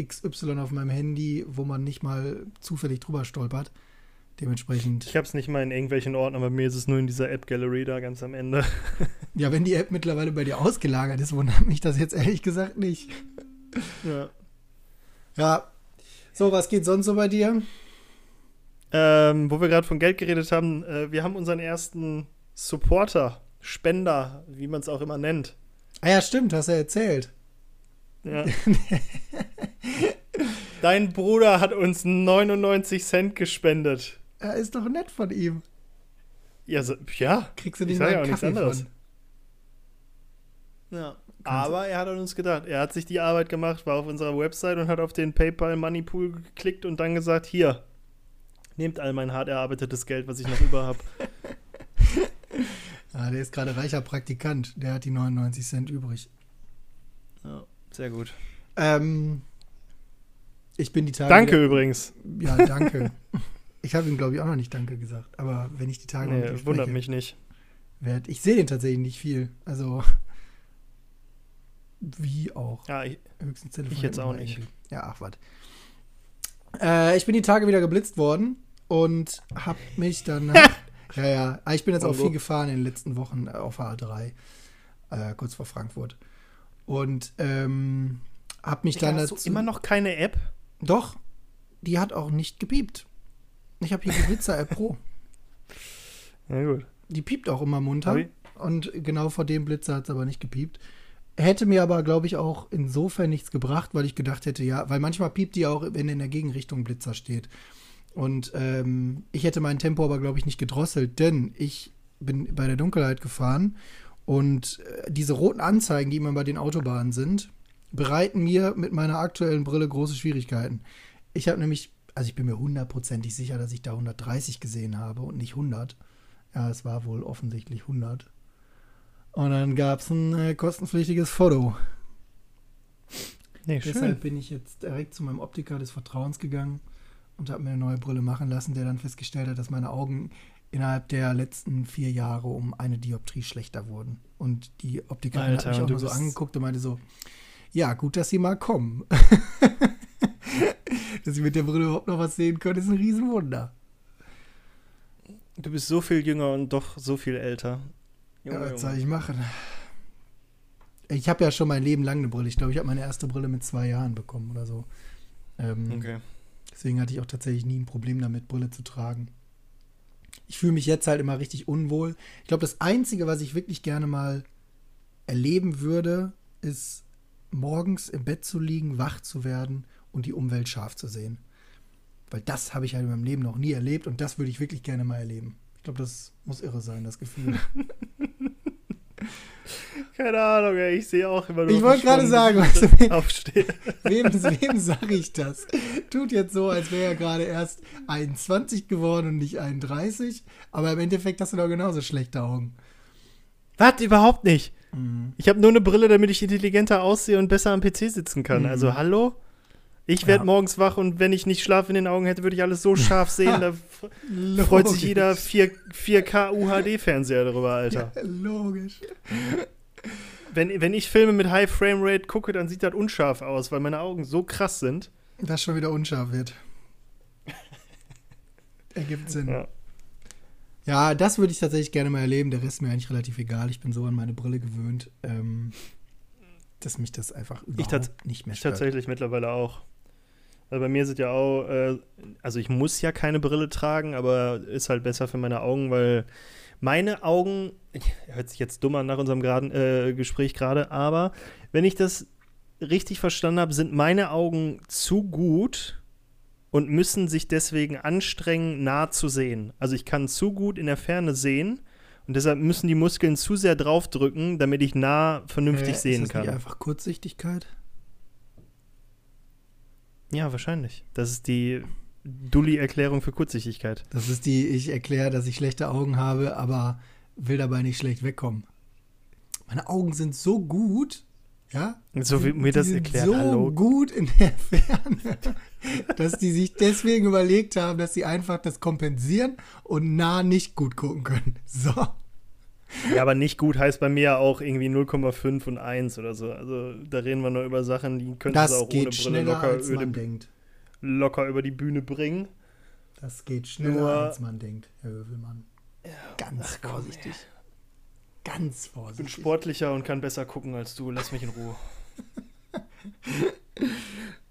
XY auf meinem Handy, wo man nicht mal zufällig drüber stolpert. Dementsprechend. Ich habe es nicht mal in irgendwelchen Orten, aber mir ist es nur in dieser App Gallery da ganz am Ende. [LAUGHS] ja, wenn die App mittlerweile bei dir ausgelagert ist, wundert mich das jetzt ehrlich gesagt nicht. Ja. Ja. So, was geht sonst so bei dir? Ähm, wo wir gerade von Geld geredet haben, äh, wir haben unseren ersten Supporter, Spender, wie man es auch immer nennt. Ah ja, stimmt, hast du ja erzählt. Ja. [LAUGHS] [LAUGHS] Dein Bruder hat uns 99 Cent gespendet. Er ist doch nett von ihm. Ja, so, ja. Kriegst du Ich nicht mal ja auch nichts Kaffee anderes. von? Ja. Aber er hat an uns gedacht. Er hat sich die Arbeit gemacht, war auf unserer Website und hat auf den PayPal Money Pool geklickt und dann gesagt: Hier, nehmt all mein hart erarbeitetes Geld, was ich noch über habe. [LAUGHS] Ah, der ist gerade reicher Praktikant. Der hat die 99 Cent übrig. Ja, sehr gut. Ähm, ich bin die Tage. Danke übrigens. Ja, danke. [LAUGHS] ich habe ihm, glaube ich, auch noch nicht Danke gesagt. Aber wenn ich die Tage Nee, wundert spreche, mich nicht. werd- ich sehe den tatsächlich nicht viel. Also, wie auch. Ja, ich, Höchstens telefoniert jetzt man auch nicht. irgendwie. Ja, ach was. Äh, ich bin die Tage wieder geblitzt worden und habe mich dann. [LAUGHS] ja, ja. Ah, Ich bin jetzt auch viel gefahren in den letzten Wochen äh, auf der A3, äh, kurz vor Frankfurt. Und ähm, habe mich dann hast du dazu. immer noch keine App? Doch, die hat auch nicht gepiept. Ich habe hier die Blitzer-App Pro. [LAUGHS] Ja, gut. Die piept auch immer munter. Und genau vor dem Blitzer hat es aber nicht gepiept. Hätte mir aber, glaube ich, auch insofern nichts gebracht, weil ich gedacht hätte, ja, weil manchmal piept die auch, wenn in der Gegenrichtung Blitzer steht. Und ähm, ich hätte mein Tempo aber, glaube ich, nicht gedrosselt, denn ich bin bei der Dunkelheit gefahren und äh, diese roten Anzeigen, die immer bei den Autobahnen sind, bereiten mir mit meiner aktuellen Brille große Schwierigkeiten. Ich habe nämlich, also ich bin mir hundertprozentig sicher, dass ich da 130 gesehen habe und nicht 100. Ja, es war wohl offensichtlich 100. Und dann gab es ein äh, kostenpflichtiges Foto. Nee, Deshalb bin ich jetzt direkt zu meinem Optiker des Vertrauens gegangen und habe mir eine neue Brille machen lassen, der dann festgestellt hat, dass meine Augen innerhalb der letzten vier Jahre um eine Dioptrie schlechter wurden. Und die Optikerin Alter, hat mich auch nur so angeguckt und meinte so, ja, gut, dass Sie mal kommen. [LAUGHS] dass Sie mit der Brille überhaupt noch was sehen können, ist ein Riesenwunder. Du bist so viel jünger und doch so viel älter. Ja, Junge, was soll ich machen? Ich habe ja schon mein Leben lang eine Brille. Ich glaube, ich habe meine erste Brille mit zwei Jahren bekommen oder so. Ähm, Okay. Deswegen hatte ich auch tatsächlich nie ein Problem damit, Brille zu tragen. Ich fühle mich jetzt halt immer richtig unwohl. Ich glaube, das Einzige, was ich wirklich gerne mal erleben würde, ist morgens im Bett zu liegen, wach zu werden und die Umwelt scharf zu sehen. Weil das habe ich halt in meinem Leben noch nie erlebt und das würde ich wirklich gerne mal erleben. Ich glaube, das muss irre sein, das Gefühl. [LAUGHS] Keine Ahnung, ey, ich sehe auch immer nur. Ich wollte gerade sagen, weißt du, aufstehe. [LAUGHS] Wem, wem sage ich das? Tut jetzt so, als wäre er gerade erst 21 geworden und nicht 31. Aber im Endeffekt hast du doch genauso schlechte Augen. Was? Überhaupt nicht. Mhm. Ich habe nur eine Brille, damit ich intelligenter aussehe und besser am PC sitzen kann. Mhm. Also, hallo? Ich werde Ja. morgens wach und wenn ich nicht Schlaf in den Augen hätte, würde ich alles so scharf [LAUGHS] sehen. Da freut sich jeder 4, 4K UHD-Fernseher darüber, Alter. Ja, logisch. Wenn, wenn ich Filme mit High Frame Rate gucke, dann sieht das unscharf aus, weil meine Augen so krass sind. Das schon wieder unscharf wird. Ergibt Sinn. Ja. Ja. das würde ich tatsächlich gerne mal erleben. Der Rest ist mir eigentlich relativ egal. Ich bin so an meine Brille gewöhnt, ähm, dass mich das einfach überhaupt nicht mehr Ich stört. tatsächlich mittlerweile auch. Weil bei mir sind ja auch, äh, also ich muss ja keine Brille tragen, aber ist halt besser für meine Augen, weil meine Augen, hört sich jetzt dumm an nach unserem geraden, äh, Gespräch gerade, aber wenn ich das richtig verstanden habe, sind meine Augen zu gut und müssen sich deswegen anstrengen, nah zu sehen. Also ich kann zu gut in der Ferne sehen und deshalb müssen die Muskeln zu sehr draufdrücken, damit ich nah vernünftig Äh, sehen ist das kann. Nicht einfach Kurzsichtigkeit? Ja, wahrscheinlich. Das ist die Dulli-Erklärung für Kurzsichtigkeit. Das ist die, ich erkläre, dass ich schlechte Augen habe, aber will dabei nicht schlecht wegkommen. Meine Augen sind so gut, ja? So wie mir das erklärt, so hallo. gut in der [LAUGHS] Ferne, dass die sich deswegen überlegt haben, dass sie einfach das kompensieren und nah nicht gut gucken können. So. Ja, aber nicht gut heißt bei mir ja auch irgendwie 0,5 und 1 oder so. Also da reden wir nur über Sachen, die könntest Das auch ohne Brille schneller, locker als über, man die, denkt. locker über die Bühne bringen. Das geht schneller, Nur- als man denkt, Herr Hövelmann. Ganz ach komm, vorsichtig. Ganz Ich bin vorsichtig. sportlicher und kann besser gucken als du. Lass mich in Ruhe. [LAUGHS]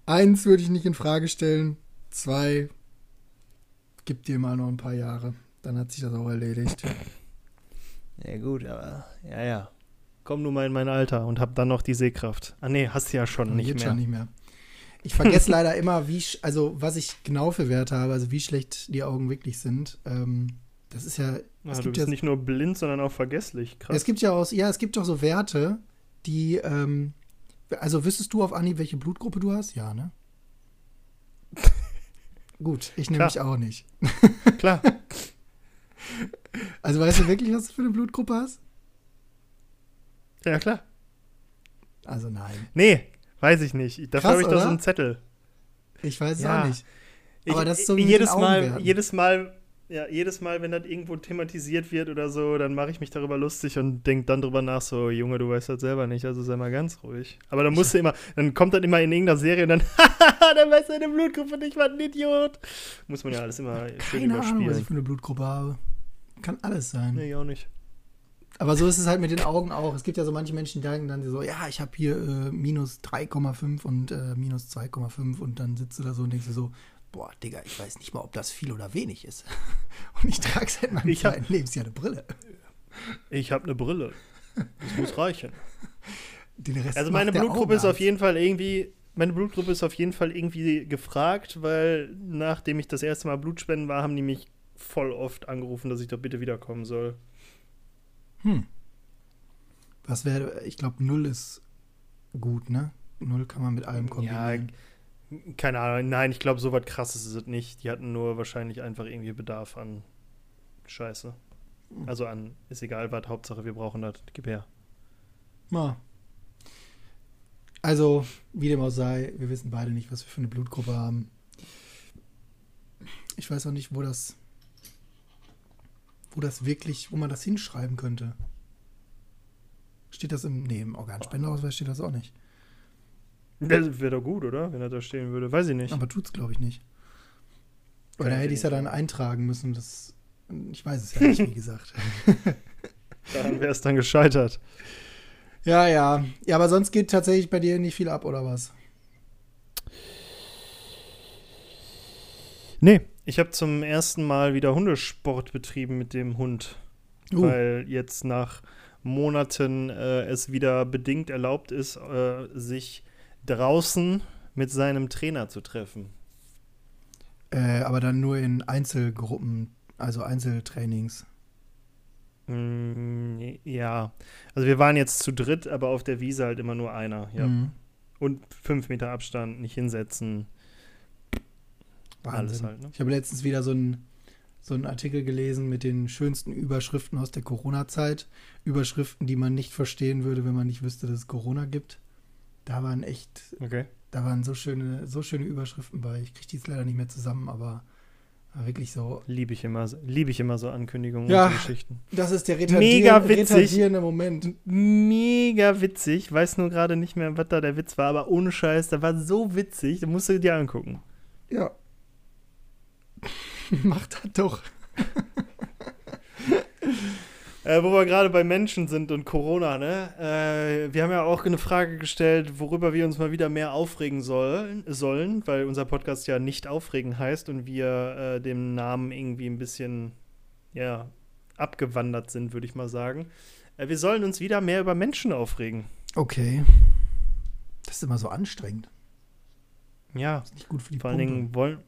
Eins würde ich nicht in Frage stellen. Zwei, gib dir mal noch ein paar Jahre. Dann hat sich das auch erledigt. Ja, gut, aber ja, ja. komm nur mal in mein Alter und hab dann noch die Sehkraft. Ah nee, hast du ja schon nicht Jetzt mehr. schon nicht mehr. Ich vergesse [LAUGHS] leider immer, wie, sch- also was ich genau für Werte habe, also wie schlecht die Augen wirklich sind. Ähm, das ist ja, Ah, es du gibt bist ja, nicht nur blind, sondern auch vergesslich. Krass. es gibt ja auch, ja, es gibt doch so Werte, die, ähm, also wüsstest du auf Anhieb, welche Blutgruppe du hast? Ja, ne? [LAUGHS] Gut, ich nehme mich auch nicht. [LAUGHS] Klar. Also weißt du wirklich, was du für eine Blutgruppe hast? Ja, klar. Also nein. Nee, weiß ich nicht. Dafür habe ich doch so einen Zettel. Ich weiß es Ja. auch nicht. Aber ich, das ist so jedes Mal, jedes Mal, ja, jedes Mal, wenn das irgendwo thematisiert wird oder so, dann mache ich mich darüber lustig und denke dann drüber nach, so, Junge, du weißt das selber nicht, also sei mal ganz ruhig. Aber dann musst du immer, dann kommt das immer in irgendeiner Serie und dann, [LAUGHS] haha, dann weiß deine Blutgruppe nicht, was ein Idiot. Muss man ja alles immer schön Keine Ahnung, was ich für eine Blutgruppe habe. Kann alles sein. Nee, ich auch nicht. Aber so ist es halt mit den Augen auch. Es gibt ja so manche Menschen, die sagen dann so, ja, ich habe hier äh, minus 3,5 und äh, minus 2,5 und dann sitzt du da so und denkst dir so, boah, Digga, ich weiß nicht mal, ob das viel oder wenig ist. [LAUGHS] Und ich trage seit meinem Ich hab- zweiten Lebensjahr eine Brille. Ich habe eine Brille. Das muss reichen. Also meine Blutgruppe ist auf jeden Fall irgendwie, meine Blutgruppe ist auf jeden Fall irgendwie gefragt, weil nachdem ich das erste Mal Blutspenden war, haben die mich voll oft angerufen, dass ich doch bitte wiederkommen soll. Hm. Was wäre, ich glaube, null ist gut, ne? Null kann man mit allem kombinieren. Keine Ahnung, nein, ich glaube, so was krasses ist es nicht. Die hatten nur wahrscheinlich einfach irgendwie Bedarf an Scheiße. Also an, ist egal was, Hauptsache wir brauchen das. Gib her. Also, wie dem auch sei, wir wissen beide nicht, was wir für eine Blutgruppe haben. Ich weiß auch nicht, wo das, wo das wirklich, wo man das hinschreiben könnte. Steht das im, nee, im Organspendeausweis steht das auch nicht. Das wäre doch gut, oder? Wenn er da stehen würde. Weiß ich nicht. Aber tut's, glaube ich, nicht. Oder Kann ich hätte ich es ja dann eintragen müssen, das, ich weiß es ja nicht, wie gesagt. [LAUGHS] Daran wäre es dann gescheitert. Ja, ja. Ja, aber sonst geht tatsächlich bei dir nicht viel ab, oder was? Nee, ich habe zum ersten Mal wieder Hundesport betrieben mit dem Hund. Uh, weil jetzt nach Monaten äh, es wieder bedingt erlaubt ist, äh, sich draußen mit seinem Trainer zu treffen. äh, aber dann nur in Einzelgruppen, also Einzeltrainings. Mm, ja, also wir waren jetzt zu dritt, aber auf der Wiese halt immer nur einer. Ja. Mhm. Und fünf Meter Abstand, nicht hinsetzen, alles Wahnsinn. halt. Ne? Ich habe letztens wieder so einen so einen Artikel gelesen mit den schönsten Überschriften aus der Corona-Zeit. Überschriften, die man nicht verstehen würde, wenn man nicht wüsste, dass es Corona gibt. Da waren echt, Okay. da waren so schöne, so schöne Überschriften bei. Ich kriege die jetzt leider nicht mehr zusammen, aber war wirklich so. Liebe ich immer, so- liebe ich immer so Ankündigungen Ja. und so Geschichten. Das ist der Mega witzig. retardierende Moment. Mega witzig. Weiß nur gerade nicht mehr, was da der Witz war, aber ohne Scheiß, der war so witzig, da musst du dir angucken. Ja. [LAUGHS] Mach das doch. [LAUGHS] Äh, wo wir gerade bei Menschen sind und Corona, ne? Äh, wir haben ja auch eine Frage gestellt, worüber wir uns mal wieder mehr aufregen sollen, sollen weil unser Podcast ja nicht aufregen heißt und wir äh, dem Namen irgendwie ein bisschen, ja, abgewandert sind, würde ich mal sagen. Äh, wir sollen uns wieder mehr über Menschen aufregen. Okay. Das ist immer so anstrengend. Ja, Ist nicht gut für die vor allen. Dingen wollen.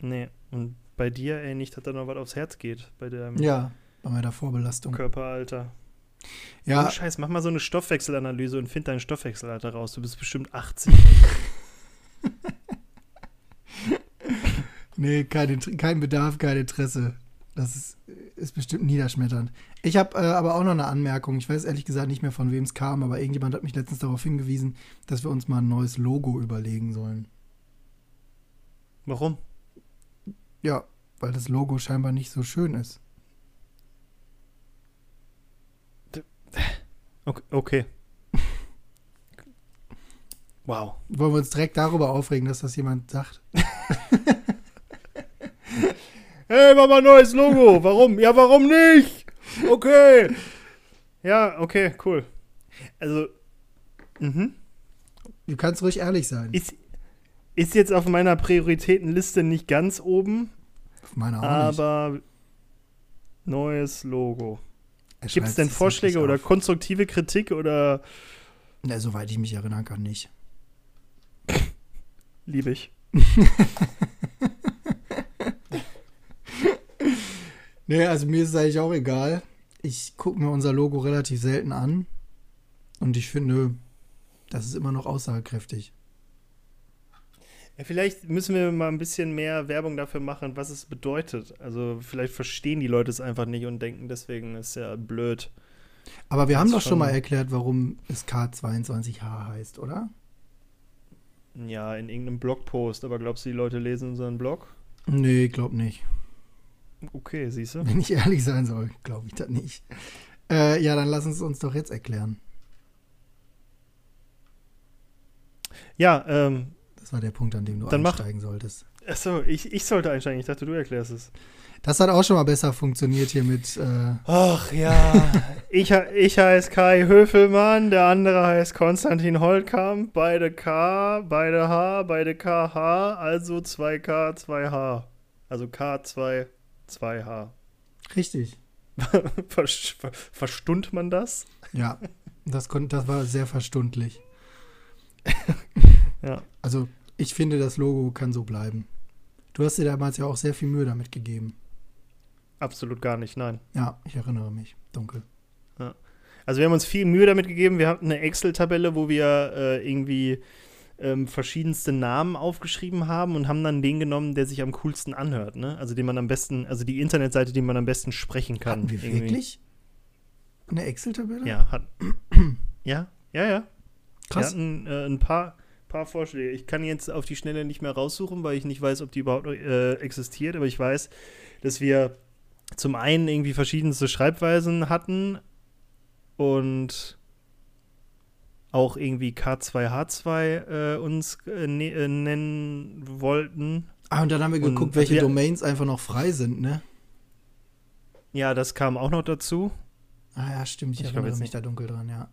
Nee, und bei dir, ey, nicht, dass da noch was aufs Herz geht, bei deinem Ja, bei meiner Vorbelastung. Körperalter. Ja, Oh, Scheiß, mach mal so eine Stoffwechselanalyse und find dein Stoffwechselalter raus. Du bist bestimmt 80. [LAUGHS] nee, kein, kein Bedarf, kein Interesse. Das ist, ist bestimmt niederschmetternd. Ich habe äh, aber auch noch eine Anmerkung. Ich weiß ehrlich gesagt nicht mehr, von wem es kam, aber irgendjemand hat mich letztens darauf hingewiesen, dass wir uns mal ein neues Logo überlegen sollen. Warum? Ja, weil das Logo scheinbar nicht so schön ist. Okay. okay. Wow. Wollen wir uns direkt darüber aufregen, dass das jemand sagt? [LAUGHS] Hey, mach mal ein neues Logo. Warum? Ja, warum nicht? Okay. Ja, okay, cool. Also, mhm. Du kannst ruhig ehrlich sein. ist, ist jetzt auf meiner Prioritätenliste nicht ganz oben, Auf meiner auch nicht. aber neues Logo. Gibt es denn Vorschläge oder konstruktive Kritik oder? Na, soweit ich mich erinnern kann, nicht. Liebe ich. [LAUGHS] nee, also mir ist es eigentlich auch egal. Ich gucke mir unser Logo relativ selten an. Und ich finde, das ist immer noch aussagekräftig. Ja, vielleicht müssen wir mal ein bisschen mehr Werbung dafür machen, was es bedeutet. Also vielleicht verstehen die Leute es einfach nicht und denken, deswegen ist ja blöd. Aber wir haben doch schon mal erklärt, warum es K22H heißt, oder? Ja, in irgendeinem Blogpost. Aber glaubst du, die Leute lesen unseren Blog? Nee, glaub nicht. Okay, siehst du. Wenn ich ehrlich sein soll, glaube ich das nicht. Äh, ja, dann lass uns uns doch jetzt erklären. Ja, ähm, das war der Punkt, an dem du Dann einsteigen mach. solltest. Achso, ich, ich sollte einsteigen. Ich dachte, du erklärst es. Das hat auch schon mal besser funktioniert hier mit. Äh Ach ja, [LAUGHS] ich, ich heiße Kai Höfelmann, der andere heißt Konstantin Holtkamp. Beide K, beide H, beide KH, also 2K, 2H. Also K2, 2H. Richtig. [LAUGHS] Ver, ver, verstund man das? Ja, das, kon, das war sehr verstundlich. [LAUGHS] ja. Also, ich finde, das Logo kann so bleiben. Du hast dir damals ja auch sehr viel Mühe damit gegeben. Absolut gar nicht, nein. Ja, ich erinnere mich. Dunkel. Ja. Also wir haben uns viel Mühe damit gegeben. Wir hatten eine Excel-Tabelle, wo wir äh, irgendwie ähm, verschiedenste Namen aufgeschrieben haben und haben dann den genommen, der sich am coolsten anhört. Ne? Also den man am besten, also die Internetseite, die man am besten sprechen kann. Hatten wir irgendwie. wirklich? Eine Excel-Tabelle? Ja, hat, [CLEARS THROAT] ja, ja, ja. Krass. Wir hatten äh, ein paar, paar Vorschläge. Ich kann jetzt auf die Schnelle nicht mehr raussuchen, weil ich nicht weiß, ob die überhaupt äh, existiert, aber ich weiß, dass wir zum einen irgendwie verschiedenste Schreibweisen hatten und auch irgendwie K2H2 äh, uns äh, ne äh, nennen wollten. Ah, und dann haben wir geguckt, und, welche wir, Domains einfach noch frei sind, ne? Ja, das kam auch noch dazu. Ah ja, stimmt, ich, ich erinnere mich nicht. da dunkel dran, ja.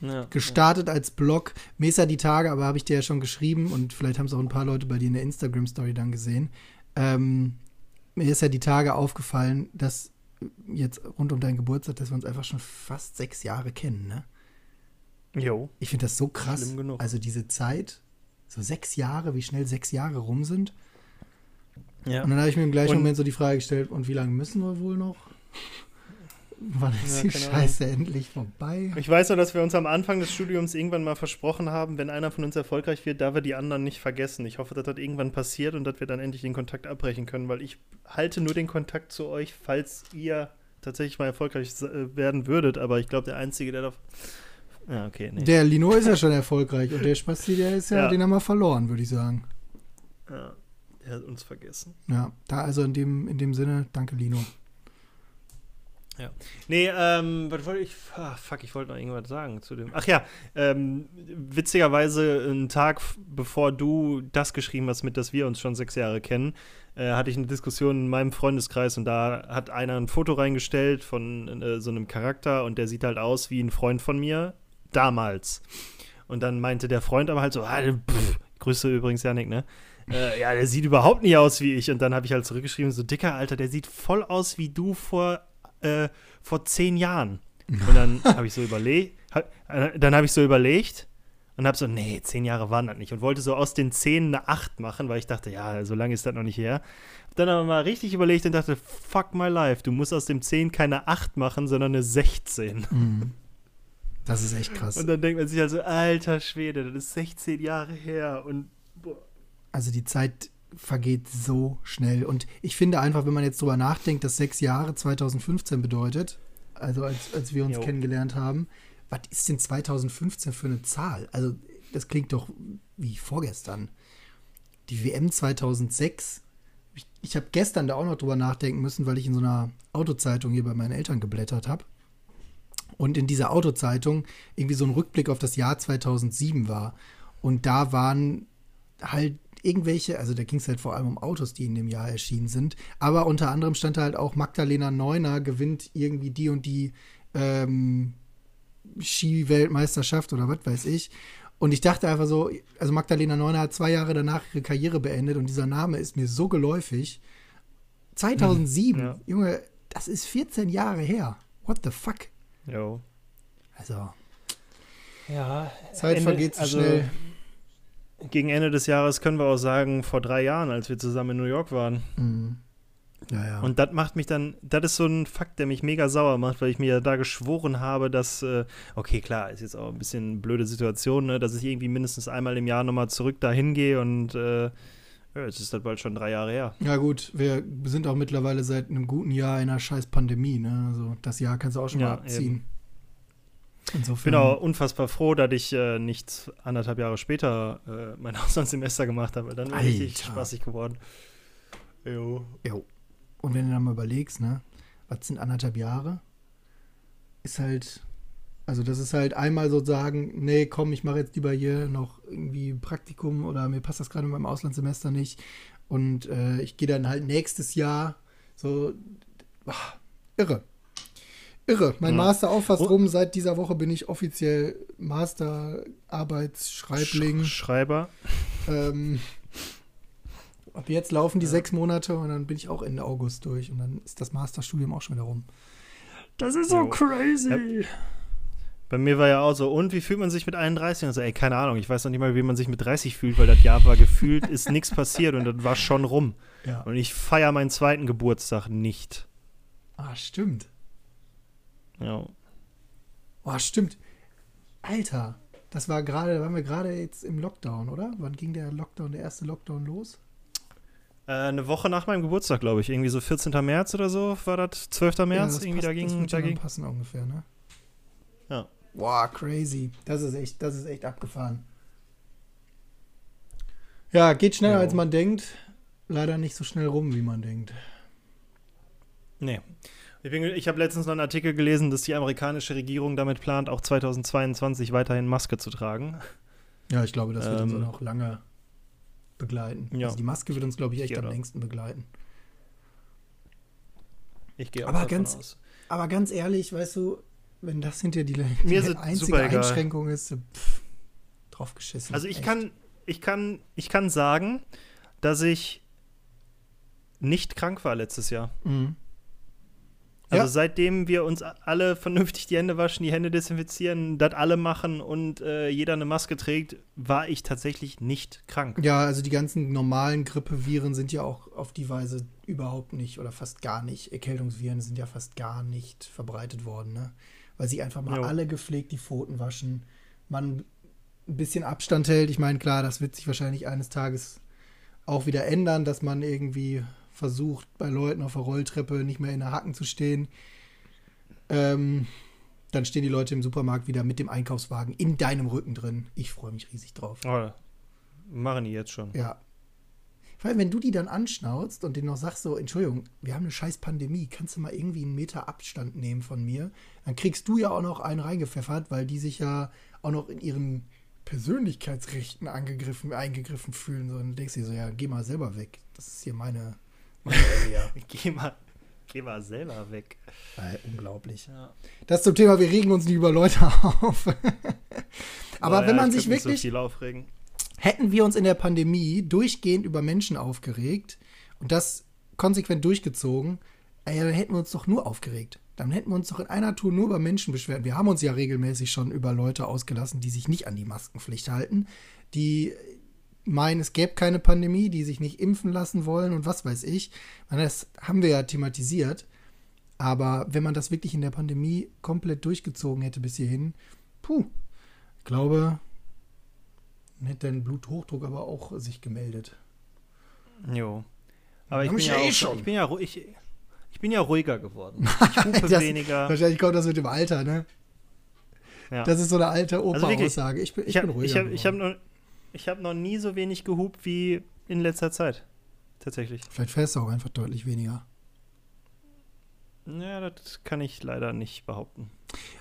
Ja Gestartet ja. als Blog, Mesa die Tage, aber habe ich dir ja schon geschrieben und vielleicht haben es auch ein paar Leute bei dir in der Instagram-Story dann gesehen. Ähm, mir ist ja die Tage aufgefallen, dass jetzt rund um deinen Geburtstag, dass wir uns einfach schon fast sechs Jahre kennen, ne? Jo. Ich finde das so krass. Also diese Zeit, so sechs Jahre, wie schnell sechs Jahre rum sind. Ja. Und dann habe ich mir im gleichen und Moment so die Frage gestellt, und wie lange müssen wir wohl noch? Wann ist ja, die Scheiße Ahnung. endlich vorbei? Ich weiß nur, dass wir uns am Anfang des Studiums irgendwann mal versprochen haben, wenn einer von uns erfolgreich wird, da wir die anderen nicht vergessen. Ich hoffe, dass das irgendwann passiert und dass wir dann endlich den Kontakt abbrechen können, weil ich halte nur den Kontakt zu euch, falls ihr tatsächlich mal erfolgreich äh, werden würdet. Aber ich glaube, der Einzige, der da. Ja, okay. Nee. Der Lino ist ja schon erfolgreich und der Spasti, der ist ja, ja. den haben wir verloren, würde ich sagen. Ja, der hat uns vergessen. Ja, da also in dem, in dem Sinne, danke Lino. Ja. Nee, ähm, was wollte ich. Ach, fuck, ich wollte noch irgendwas sagen zu dem. Ach ja, ähm, witzigerweise, einen Tag bevor du das geschrieben hast, mit dass wir uns schon sechs Jahre kennen, äh, hatte ich eine Diskussion in meinem Freundeskreis und da hat einer ein Foto reingestellt von äh, so einem Charakter und der sieht halt aus wie ein Freund von mir damals. Und dann meinte der Freund aber halt so, ah, pff, Grüße übrigens, Janik, ne? Äh, ja, der sieht überhaupt nicht aus wie ich. Und dann habe ich halt zurückgeschrieben, so dicker Alter, der sieht voll aus wie du vor äh, vor zehn Jahren. Und dann [LAUGHS] habe ich so überlegt, hab, äh, dann habe ich so überlegt und habe so, nee, zehn Jahre waren das nicht. Und wollte so aus den zehn eine acht machen, weil ich dachte, ja, so lange ist das noch nicht her. Hab dann aber mal richtig überlegt und dachte, fuck my life, du musst aus dem zehn keine acht machen, sondern eine 16. Mhm. Das ist echt krass. Und dann denkt man sich also, alter Schwede, das ist 16 Jahre her und boah. Also die Zeit vergeht so schnell. Und ich finde einfach, wenn man jetzt drüber nachdenkt, dass sechs Jahre 2015 bedeutet, also als, als wir uns jo. kennengelernt haben, was ist denn 2015 für eine Zahl? Also das klingt doch wie vorgestern. Die WM 2006, ich, ich habe gestern da auch noch drüber nachdenken müssen, weil ich in so einer Autozeitung hier bei meinen Eltern geblättert habe. Und in dieser Autozeitung irgendwie so ein Rückblick auf das Jahr 2007 war. Und da waren halt irgendwelche, also da ging es halt vor allem um Autos, die in dem Jahr erschienen sind, aber unter anderem stand da halt auch Magdalena Neuner gewinnt irgendwie die und die ähm, Ski-Weltmeisterschaft oder was weiß ich. Und ich dachte einfach so, also Magdalena Neuner hat zwei Jahre danach ihre Karriere beendet und dieser Name ist mir so geläufig. 2007, hm, [LAUGHS] ja. Junge, das ist 14 Jahre her. What the fuck? Jo. Also, Ja. Zeit Ende- vergeht so also, schnell. Gegen Ende des Jahres können wir auch sagen, vor drei Jahren, als wir zusammen in New York waren. Mhm. Ja, ja. Und das macht mich dann, das ist so ein Fakt, der mich mega sauer macht, weil ich mir da geschworen habe, dass, äh, okay, klar, ist jetzt auch ein bisschen eine blöde Situation, ne, dass ich irgendwie mindestens einmal im Jahr nochmal zurück dahin gehe und äh, ja, jetzt ist das bald schon drei Jahre her. ja, gut, wir sind auch mittlerweile seit einem guten Jahr in einer scheiß Pandemie, ne? Also, das Jahr kannst du auch schon mal abziehen. Ich Insofern. bin auch unfassbar froh, dass ich äh, nicht anderthalb Jahre später äh, mein [LAUGHS] Auslandssemester gemacht habe. Dann wäre richtig spaßig geworden. Jo. Jo. Und wenn du dann mal überlegst, ne, was sind anderthalb Jahre? Ist halt, also das ist halt einmal so sagen, nee, komm, ich mache jetzt lieber hier noch irgendwie Praktikum oder mir passt das gerade mit meinem Auslandssemester nicht. Und äh, ich gehe dann halt nächstes Jahr so, ah, irre. Irre. Mein Ja. Master auch fast Oh. rum. Seit dieser Woche bin ich offiziell Masterarbeitsschreibling. Sch Schreiber. Ähm, ab jetzt laufen die Ja. sechs Monate und dann bin ich auch Ende August durch und dann ist das Masterstudium auch schon wieder rum. Das ist Jo. crazy. Bei mir war ja auch so, und wie fühlt man sich mit 31? Und so, ey, keine Ahnung, ich weiß noch nicht mal, wie man sich mit 30 fühlt, weil das Jahr war gefühlt, [LAUGHS] ist nichts passiert und das war schon rum. Ja. Und ich feiere meinen zweiten Geburtstag nicht. Ah, stimmt. Ja. Oh, stimmt. Alter, das war gerade, da waren wir gerade jetzt im Lockdown, oder? Wann ging der Lockdown, der erste Lockdown los? Äh, eine Woche nach meinem Geburtstag, glaube ich. Irgendwie so 14. März oder so war das. 12. März, das irgendwie passt, da das ging. wird Da ja dann ging. passen ungefähr, ne? Ja. Boah, crazy. Das ist echt, das ist echt abgefahren. Ja, geht schneller Jo. als man denkt. Leider nicht so schnell rum, wie man denkt. Nee. Ich, ich habe letztens noch einen Artikel gelesen, dass die amerikanische Regierung damit plant, auch 2022 weiterhin Maske zu tragen. Ja, ich glaube, das wird uns Ähm, auch noch lange begleiten. ja. Also die Maske wird uns, glaube ich, echt Ja, am längsten begleiten. Ich gehe auch Aber davon ganz- aus. Aber ganz ehrlich, weißt du, wenn das hinter die, die einzige. Einschränkung ist, pff, drauf geschissen. Also ich Echt. kann, ich kann, ich kann sagen, dass ich nicht krank war letztes Jahr. Mhm. Also Ja. seitdem wir uns alle vernünftig die Hände waschen, die Hände desinfizieren, das alle machen und äh, jeder eine Maske trägt, war ich tatsächlich nicht krank. Ja, also die ganzen normalen Grippeviren sind ja auch auf die Weise überhaupt nicht oder fast gar nicht. Erkältungsviren sind ja fast gar nicht verbreitet worden, ne? Weil sie einfach mal Jo. alle gepflegt die Pfoten waschen, man ein bisschen Abstand hält. Ich meine, klar, das wird sich wahrscheinlich eines Tages auch wieder ändern, dass man irgendwie versucht, bei Leuten auf der Rolltreppe nicht mehr in der Hacken zu stehen. Ähm, dann stehen die Leute im Supermarkt wieder mit dem Einkaufswagen in deinem Rücken drin. Ich freue mich riesig drauf. Oh, machen die jetzt schon. Ja. Vor allem, wenn du die dann anschnauzt und denen noch sagst so, Entschuldigung, wir haben eine scheiß Pandemie, kannst du mal irgendwie einen Meter Abstand nehmen von mir? Dann kriegst du ja auch noch einen reingepfeffert, weil die sich ja auch noch in ihren Persönlichkeitsrechten angegriffen, eingegriffen fühlen. So, und dann denkst du dir so, ja, geh mal selber weg. Das ist hier meine, [LAUGHS] Geh mal, geh mal selber weg. Äh, unglaublich. Ja. Das zum Thema, wir regen uns nicht über Leute [LAUGHS] auf. Aber Oh, wenn man ich sich könnte mich wirklich so hätten wir uns in der Pandemie durchgehend über Menschen aufgeregt und das konsequent durchgezogen, ey, dann hätten wir uns doch nur aufgeregt. Dann hätten wir uns doch in einer Tour nur über Menschen beschwert. Wir haben uns ja regelmäßig schon über Leute ausgelassen, die sich nicht an die Maskenpflicht halten, die meinen, es gäbe keine Pandemie, die sich nicht impfen lassen wollen und was weiß ich. Das haben wir ja thematisiert. Aber wenn man das wirklich in der Pandemie komplett durchgezogen hätte bis hierhin, puh, ich glaube, dann hätte dein Bluthochdruck aber auch sich gemeldet. Jo. Aber ich bin, ja eh auch, schon. ich bin ja ru- ich, bin ja ruhiger geworden. [LAUGHS] Ich hupe Das- weniger. Wahrscheinlich kommt das mit dem Alter, ne? Ja. Das ist so eine alte Also Opa-Aussage. ich bin, ich Ich habe bin ich ruhiger. hab, ich hab geworden. Ich hab noch nie so wenig gehupt wie in letzter Zeit. Tatsächlich. Vielleicht fährst du auch einfach deutlich weniger. Ja, das kann ich leider nicht behaupten.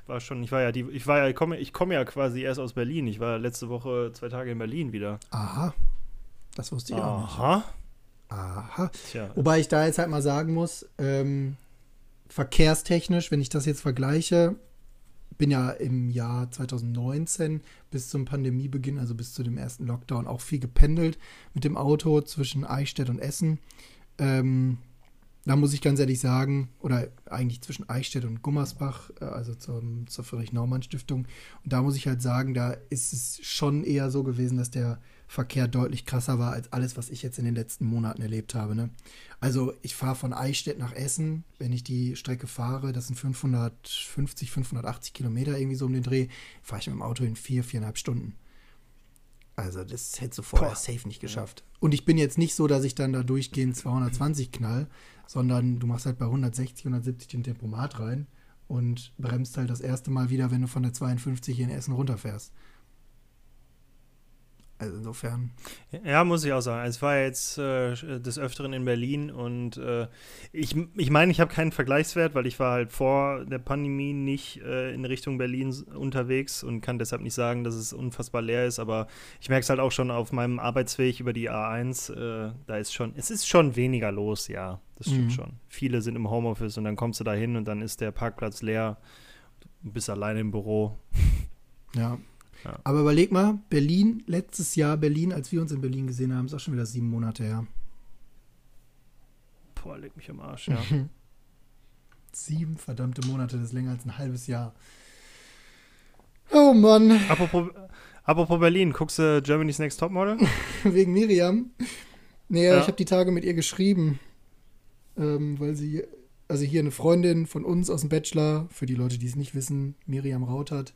War schon, ich war ja die, ich war ja, ich komme, ich komme ja quasi erst aus Berlin. Ich war letzte Woche zwei Tage in Berlin wieder. Aha. Das wusste ich auch nicht. Aha. Aha. Tja. Wobei ich da jetzt halt mal sagen muss, ähm, verkehrstechnisch, wenn ich das jetzt vergleiche, bin ja im Jahr 2019 bis zum Pandemiebeginn, also bis zu dem ersten Lockdown, auch viel gependelt mit dem Auto zwischen Eichstätt und Essen. Ähm, da muss ich ganz ehrlich sagen, oder eigentlich zwischen Eichstätt und Gummersbach, äh, also zum, zur Friedrich-Naumann-Stiftung, und da muss ich halt sagen, da ist es schon eher so gewesen, dass der Verkehr deutlich krasser war als alles, was ich jetzt in den letzten Monaten erlebt habe. Ne? Also ich fahre von Eichstätt nach Essen, wenn ich die Strecke fahre, das sind 550, 580 Kilometer irgendwie so um den Dreh, fahre ich mit dem Auto in vier, viereinhalb Stunden. Also das hättest du vorher Boah. safe nicht geschafft. Und ich bin jetzt nicht so, dass ich dann da durchgehend 220 knall, sondern du machst halt bei 160, 170 den Tempomat rein und bremst halt das erste Mal wieder, wenn du von der 52 in Essen runterfährst. Also insofern. Ja, muss ich auch sagen. Es war jetzt äh, des Öfteren in Berlin und äh, ich meine, ich, mein, ich habe keinen Vergleichswert, weil ich war halt vor der Pandemie nicht äh, in Richtung Berlin unterwegs und kann deshalb nicht sagen, dass es unfassbar leer ist, aber ich merke es halt auch schon auf meinem Arbeitsweg über die A1, äh, da ist schon, es ist schon weniger los, ja, das stimmt mhm. schon. Viele sind im Homeoffice und dann kommst du da hin und dann ist der Parkplatz leer, du bist alleine im Büro. Ja, aber überleg mal, Berlin, letztes Jahr Berlin, als wir uns in Berlin gesehen haben, ist auch schon wieder sieben Monate her. Boah, leg mich am Arsch, ja. [LAUGHS] sieben verdammte Monate, das ist länger als ein halbes Jahr. Oh Mann. Apropos, apropos Berlin, guckst du Germany's Next Topmodel? [LAUGHS] Wegen Miriam? Naja, ja. ich habe die Tage mit ihr geschrieben, ähm, weil sie, also hier eine Freundin von uns aus dem Bachelor, für die Leute, die es nicht wissen, Miriam Rautert,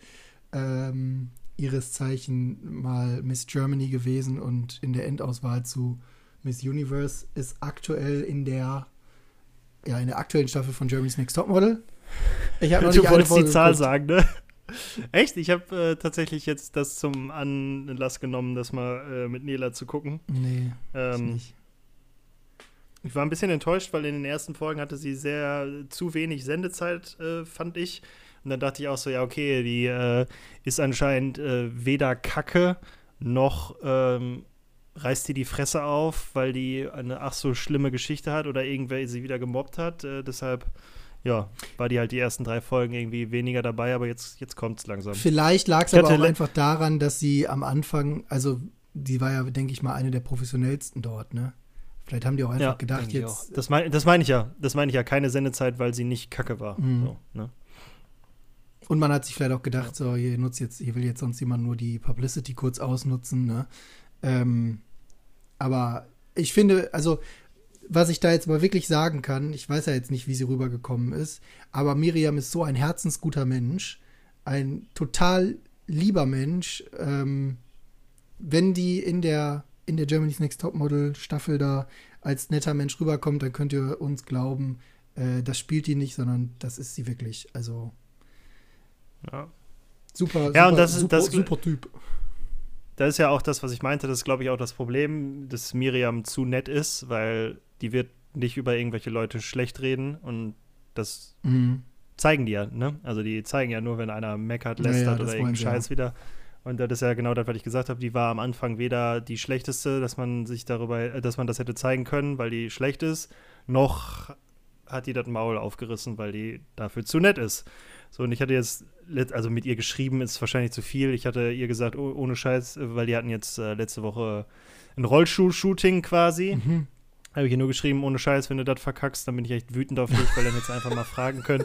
ähm, ihres Zeichen mal Miss Germany gewesen und in der Endauswahl zu Miss Universe ist aktuell in der ja in der aktuellen Staffel von Germany's Next Topmodel. Ich habe du wolltest die Zahl sagen, ne? Echt? Ich habe äh, tatsächlich jetzt das zum Anlass genommen, das mal äh, mit Nela zu gucken. Nee, ähm, nicht. Ich war ein bisschen enttäuscht, weil in den ersten Folgen hatte sie sehr zu wenig Sendezeit, äh, fand ich. Und dann dachte ich auch so, ja, okay, die äh, ist anscheinend äh, weder Kacke noch ähm, reißt die die Fresse auf, weil die eine ach so schlimme Geschichte hat oder irgendwer sie wieder gemobbt hat. Äh, deshalb, ja, war die halt die ersten drei Folgen irgendwie weniger dabei, aber jetzt, jetzt kommt es langsam. Vielleicht lag es aber auch einfach daran, dass sie am Anfang, also die war ja, denke ich mal, eine der professionellsten dort, ne? Vielleicht haben die auch einfach ja, gedacht, jetzt. Das meine das mein ich ja. Das meine ich ja. Keine Sendezeit, weil sie nicht kacke war. Mhm. So, ne? Und man hat sich vielleicht auch gedacht, so, hier nutzt jetzt, hier will jetzt sonst jemand nur die Publicity kurz ausnutzen, ne? Ähm, aber ich finde, also, was ich da jetzt mal wirklich sagen kann, ich weiß ja jetzt nicht, wie sie rübergekommen ist, aber Miriam ist so ein herzensguter Mensch, ein total lieber Mensch. Ähm, wenn die in der, in der Germany's Next Topmodel Staffel da als netter Mensch rüberkommt, dann könnt ihr uns glauben, äh, das spielt die nicht, sondern das ist sie wirklich. Also ja. Super, ja, und das, super, das, super Typ. Das ist ja auch das, was ich meinte. Das ist, glaube ich, auch das Problem, dass Miriam zu nett ist, weil die wird nicht über irgendwelche Leute schlecht reden und das mhm. zeigen die ja, ne? Also die zeigen ja nur, wenn einer meckert, lästert ja, ja, oder irgendeinen Scheiß ja. wieder. Und das ist ja genau das, was ich gesagt habe. Die war am Anfang weder die schlechteste, dass man sich darüber, äh, dass man das hätte zeigen können, weil die schlecht ist, noch hat die das Maul aufgerissen, weil die dafür zu nett ist. So, und ich hatte jetzt, also mit ihr geschrieben, ist wahrscheinlich zu viel. Ich hatte ihr gesagt, oh, ohne Scheiß, weil die hatten jetzt äh, letzte Woche ein Rollschuh-Shooting quasi. Mhm. Habe ich ihr nur geschrieben, ohne Scheiß, wenn du das verkackst, dann bin ich echt wütend auf dich, weil dann jetzt einfach mal fragen können.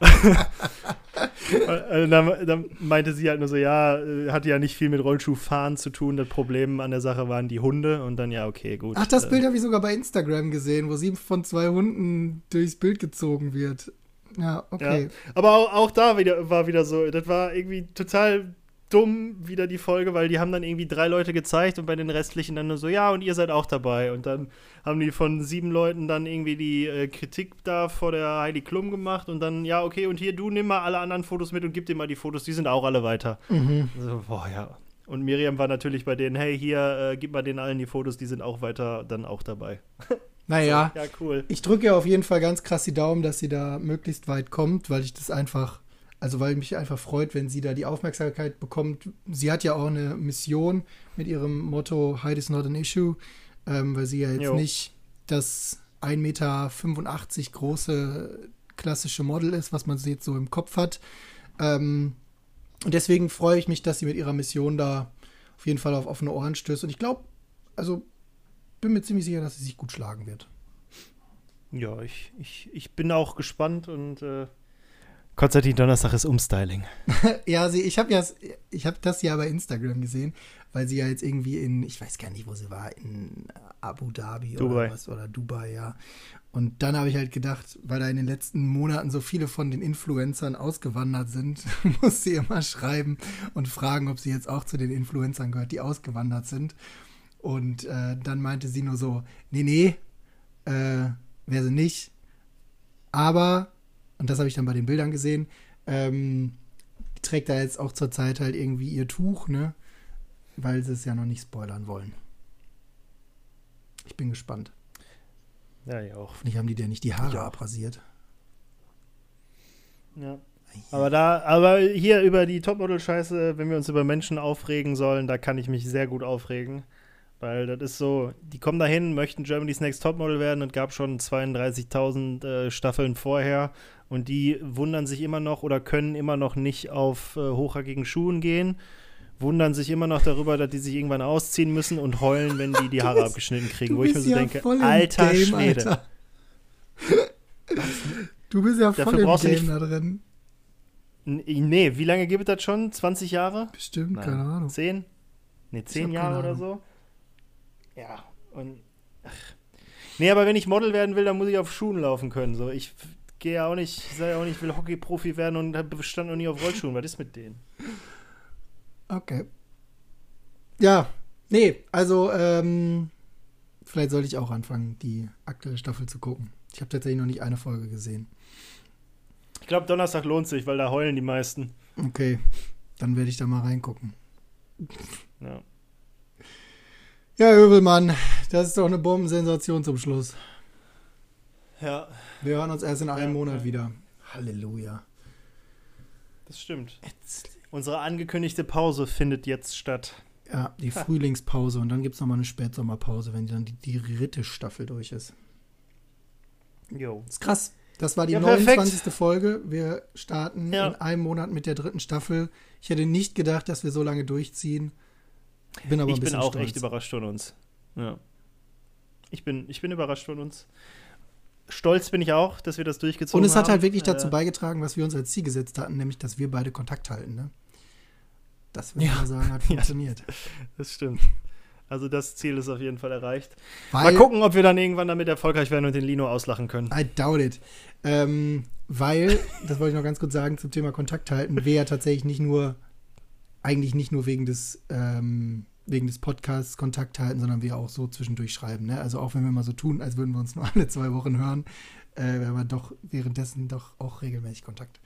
[LAUGHS] dann, dann, meinte sie halt nur so, ja, äh, hatte ja nicht viel mit Rollschuhfahren zu tun. Das Problem an der Sache waren die Hunde und dann ja, okay, gut. Ach, das äh, Bild habe ich sogar bei Instagram gesehen, wo sie von zwei Hunden durchs Bild gezogen wird. Ja, okay. Ja. Aber auch, auch da wieder, war wieder so, das war irgendwie total dumm wieder die Folge, weil die haben dann irgendwie drei Leute gezeigt und bei den restlichen dann nur so, ja, und ihr seid auch dabei. Und dann haben die von sieben Leuten dann irgendwie die äh, Kritik da vor der Heidi Klum gemacht und dann, ja, okay, und hier, du nimm mal alle anderen Fotos mit und gib dir mal die Fotos, die sind auch alle weiter. Mhm. So, boah, ja. Und Miriam war natürlich bei denen, hey, hier, äh, gib mal den allen die Fotos, die sind auch weiter dann auch dabei. [LAUGHS] Naja, so, ja, cool. ich drücke ja auf jeden Fall ganz krass die Daumen, dass sie da möglichst weit kommt, weil ich das einfach, also weil mich einfach freut, wenn sie da die Aufmerksamkeit bekommt. Sie hat ja auch eine Mission mit ihrem Motto Height is not an issue, ähm, weil sie ja jetzt jo. nicht das 1,85 Meter große klassische Model ist, was man jetzt so im Kopf hat. Ähm, und deswegen freue ich mich, dass sie mit ihrer Mission da auf jeden Fall auf offene Ohren stößt. Und ich glaube, also bin mir ziemlich sicher, dass sie sich gut schlagen wird. Ja, ich, ich, ich bin auch gespannt und äh, Konstantin Donnerstag ist Umstyling. [LAUGHS] ja, sie, ich habe ja, ich habe das ja bei Instagram gesehen, weil sie ja jetzt irgendwie in, ich weiß gar nicht, wo sie war, in Abu Dhabi Dubai. oder was oder Dubai, ja. Und dann habe ich halt gedacht, weil da in den letzten Monaten so viele von den Influencern ausgewandert sind, [LAUGHS] muss sie immer schreiben und fragen, ob sie jetzt auch zu den Influencern gehört, die ausgewandert sind. Und äh, dann meinte sie nur so, nee, nee, äh, wäre sie nicht. Aber, und das habe ich dann bei den Bildern gesehen, ähm, die trägt da jetzt auch zurzeit halt irgendwie ihr Tuch, ne? Weil sie es ja noch nicht spoilern wollen. Ich bin gespannt. Ja, ich auch. Hoffentlich haben die dir nicht die Haare Ja. abrasiert. Ja. Aber da, aber hier über die Topmodel-Scheiße, wenn wir uns über Menschen aufregen sollen, da kann ich mich sehr gut aufregen. Weil das ist so, die kommen dahin, möchten Germany's Next Topmodel werden und gab schon 32.000 äh, Staffeln vorher und die wundern sich immer noch oder können immer noch nicht auf äh, hochhackigen Schuhen gehen, wundern sich immer noch darüber, dass die sich irgendwann ausziehen müssen und heulen, wenn die die Haare abgeschnitten kriegen, wo ich mir so denke, voll im alter Game, Schwede. Alter. Du bist ja Dafür voll im brauchst Game nicht- da drin. Nee, wie lange gibt es das schon? 20 Jahre? Bestimmt, Nein. keine Ahnung. Zehn? Ne, zehn hab Jahre keine oder so. Ja, und. Ach. Nee, aber wenn ich Model werden will, dann muss ich auf Schuhen laufen können. So, ich gehe ja auch nicht, ich sage ja auch nicht, ich will Hockey-Profi werden und stand noch nie auf Rollschuhen. Was ist mit denen? Okay. Ja, nee, also, ähm, vielleicht sollte ich auch anfangen, die aktuelle Staffel zu gucken. Ich habe tatsächlich noch nicht eine Folge gesehen. Ich glaube, Donnerstag lohnt sich, weil da heulen die meisten. Okay, dann werde ich da mal reingucken. Ja. Ja, Öbelmann, das ist doch eine Bombensensation zum Schluss. ja, Wir hören uns erst in einem Ja, Monat ja. wieder. Halleluja. das stimmt. Unsere angekündigte Pause findet jetzt statt. Ja, die [LAUGHS] Frühlingspause und dann gibt es nochmal eine Spätsommerpause, wenn dann die, die dritte Staffel durch ist. Jo. Das ist krass. Das war die Ja, perfekt. 29. Folge. Wir starten Ja. in einem Monat mit der dritten Staffel. Ich hätte nicht gedacht, dass wir so lange durchziehen. Bin aber Ich bin auch stolz. echt überrascht von uns. Ja. Ich bin, ich bin überrascht von uns. Stolz bin ich auch, dass wir das durchgezogen Und es haben. hat halt wirklich dazu Äh, beigetragen, was wir uns als Ziel gesetzt hatten, nämlich, dass wir beide Kontakt halten. Ne? Das würde ich Ja. mal sagen, hat [LAUGHS] Ja. funktioniert. Das stimmt. Also das Ziel ist auf jeden Fall erreicht. Weil, Mal gucken, ob wir dann irgendwann damit erfolgreich werden und den Lino auslachen können. I doubt it. Ähm, weil, das wollte ich noch ganz kurz sagen zum Thema Kontakt halten, wir ja tatsächlich nicht nur, eigentlich nicht nur wegen des, ähm, wegen des Podcasts Kontakt halten, sondern wir auch so zwischendurch schreiben. Ne? Also auch wenn wir mal so tun, als würden wir uns nur [LAUGHS] alle zwei Wochen hören, äh, wir haben doch währenddessen doch auch regelmäßig Kontakt.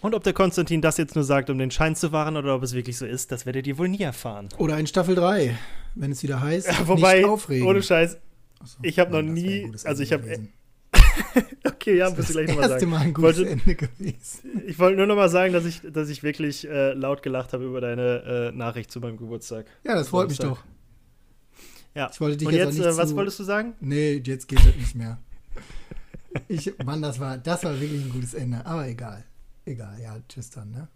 Und ob der Konstantin das jetzt nur sagt, um den Schein zu wahren oder ob es wirklich so ist, das werdet ihr wohl nie erfahren. Oder in Staffel 3, wenn es wieder heißt, Ja, wobei, nicht aufregen. ohne Scheiß, Achso, ich hab noch nie- also ich hab- gewesen. [LAUGHS] okay, ja, du ist gleich nochmal sagen. Mal ein gutes Wollte- Ende gewesen. Ich wollte nur nochmal sagen, dass ich, dass ich wirklich äh, laut gelacht habe über deine äh, Nachricht zu meinem Geburtstag. Ja, das freut mich doch. Ja. Ich wollte dich Und jetzt, jetzt, äh, was zu, wolltest du sagen? Nee, jetzt geht das nicht mehr. Ich, Mann, das war, das war wirklich ein gutes Ende. Aber egal. Egal, ja, tschüss dann, ne?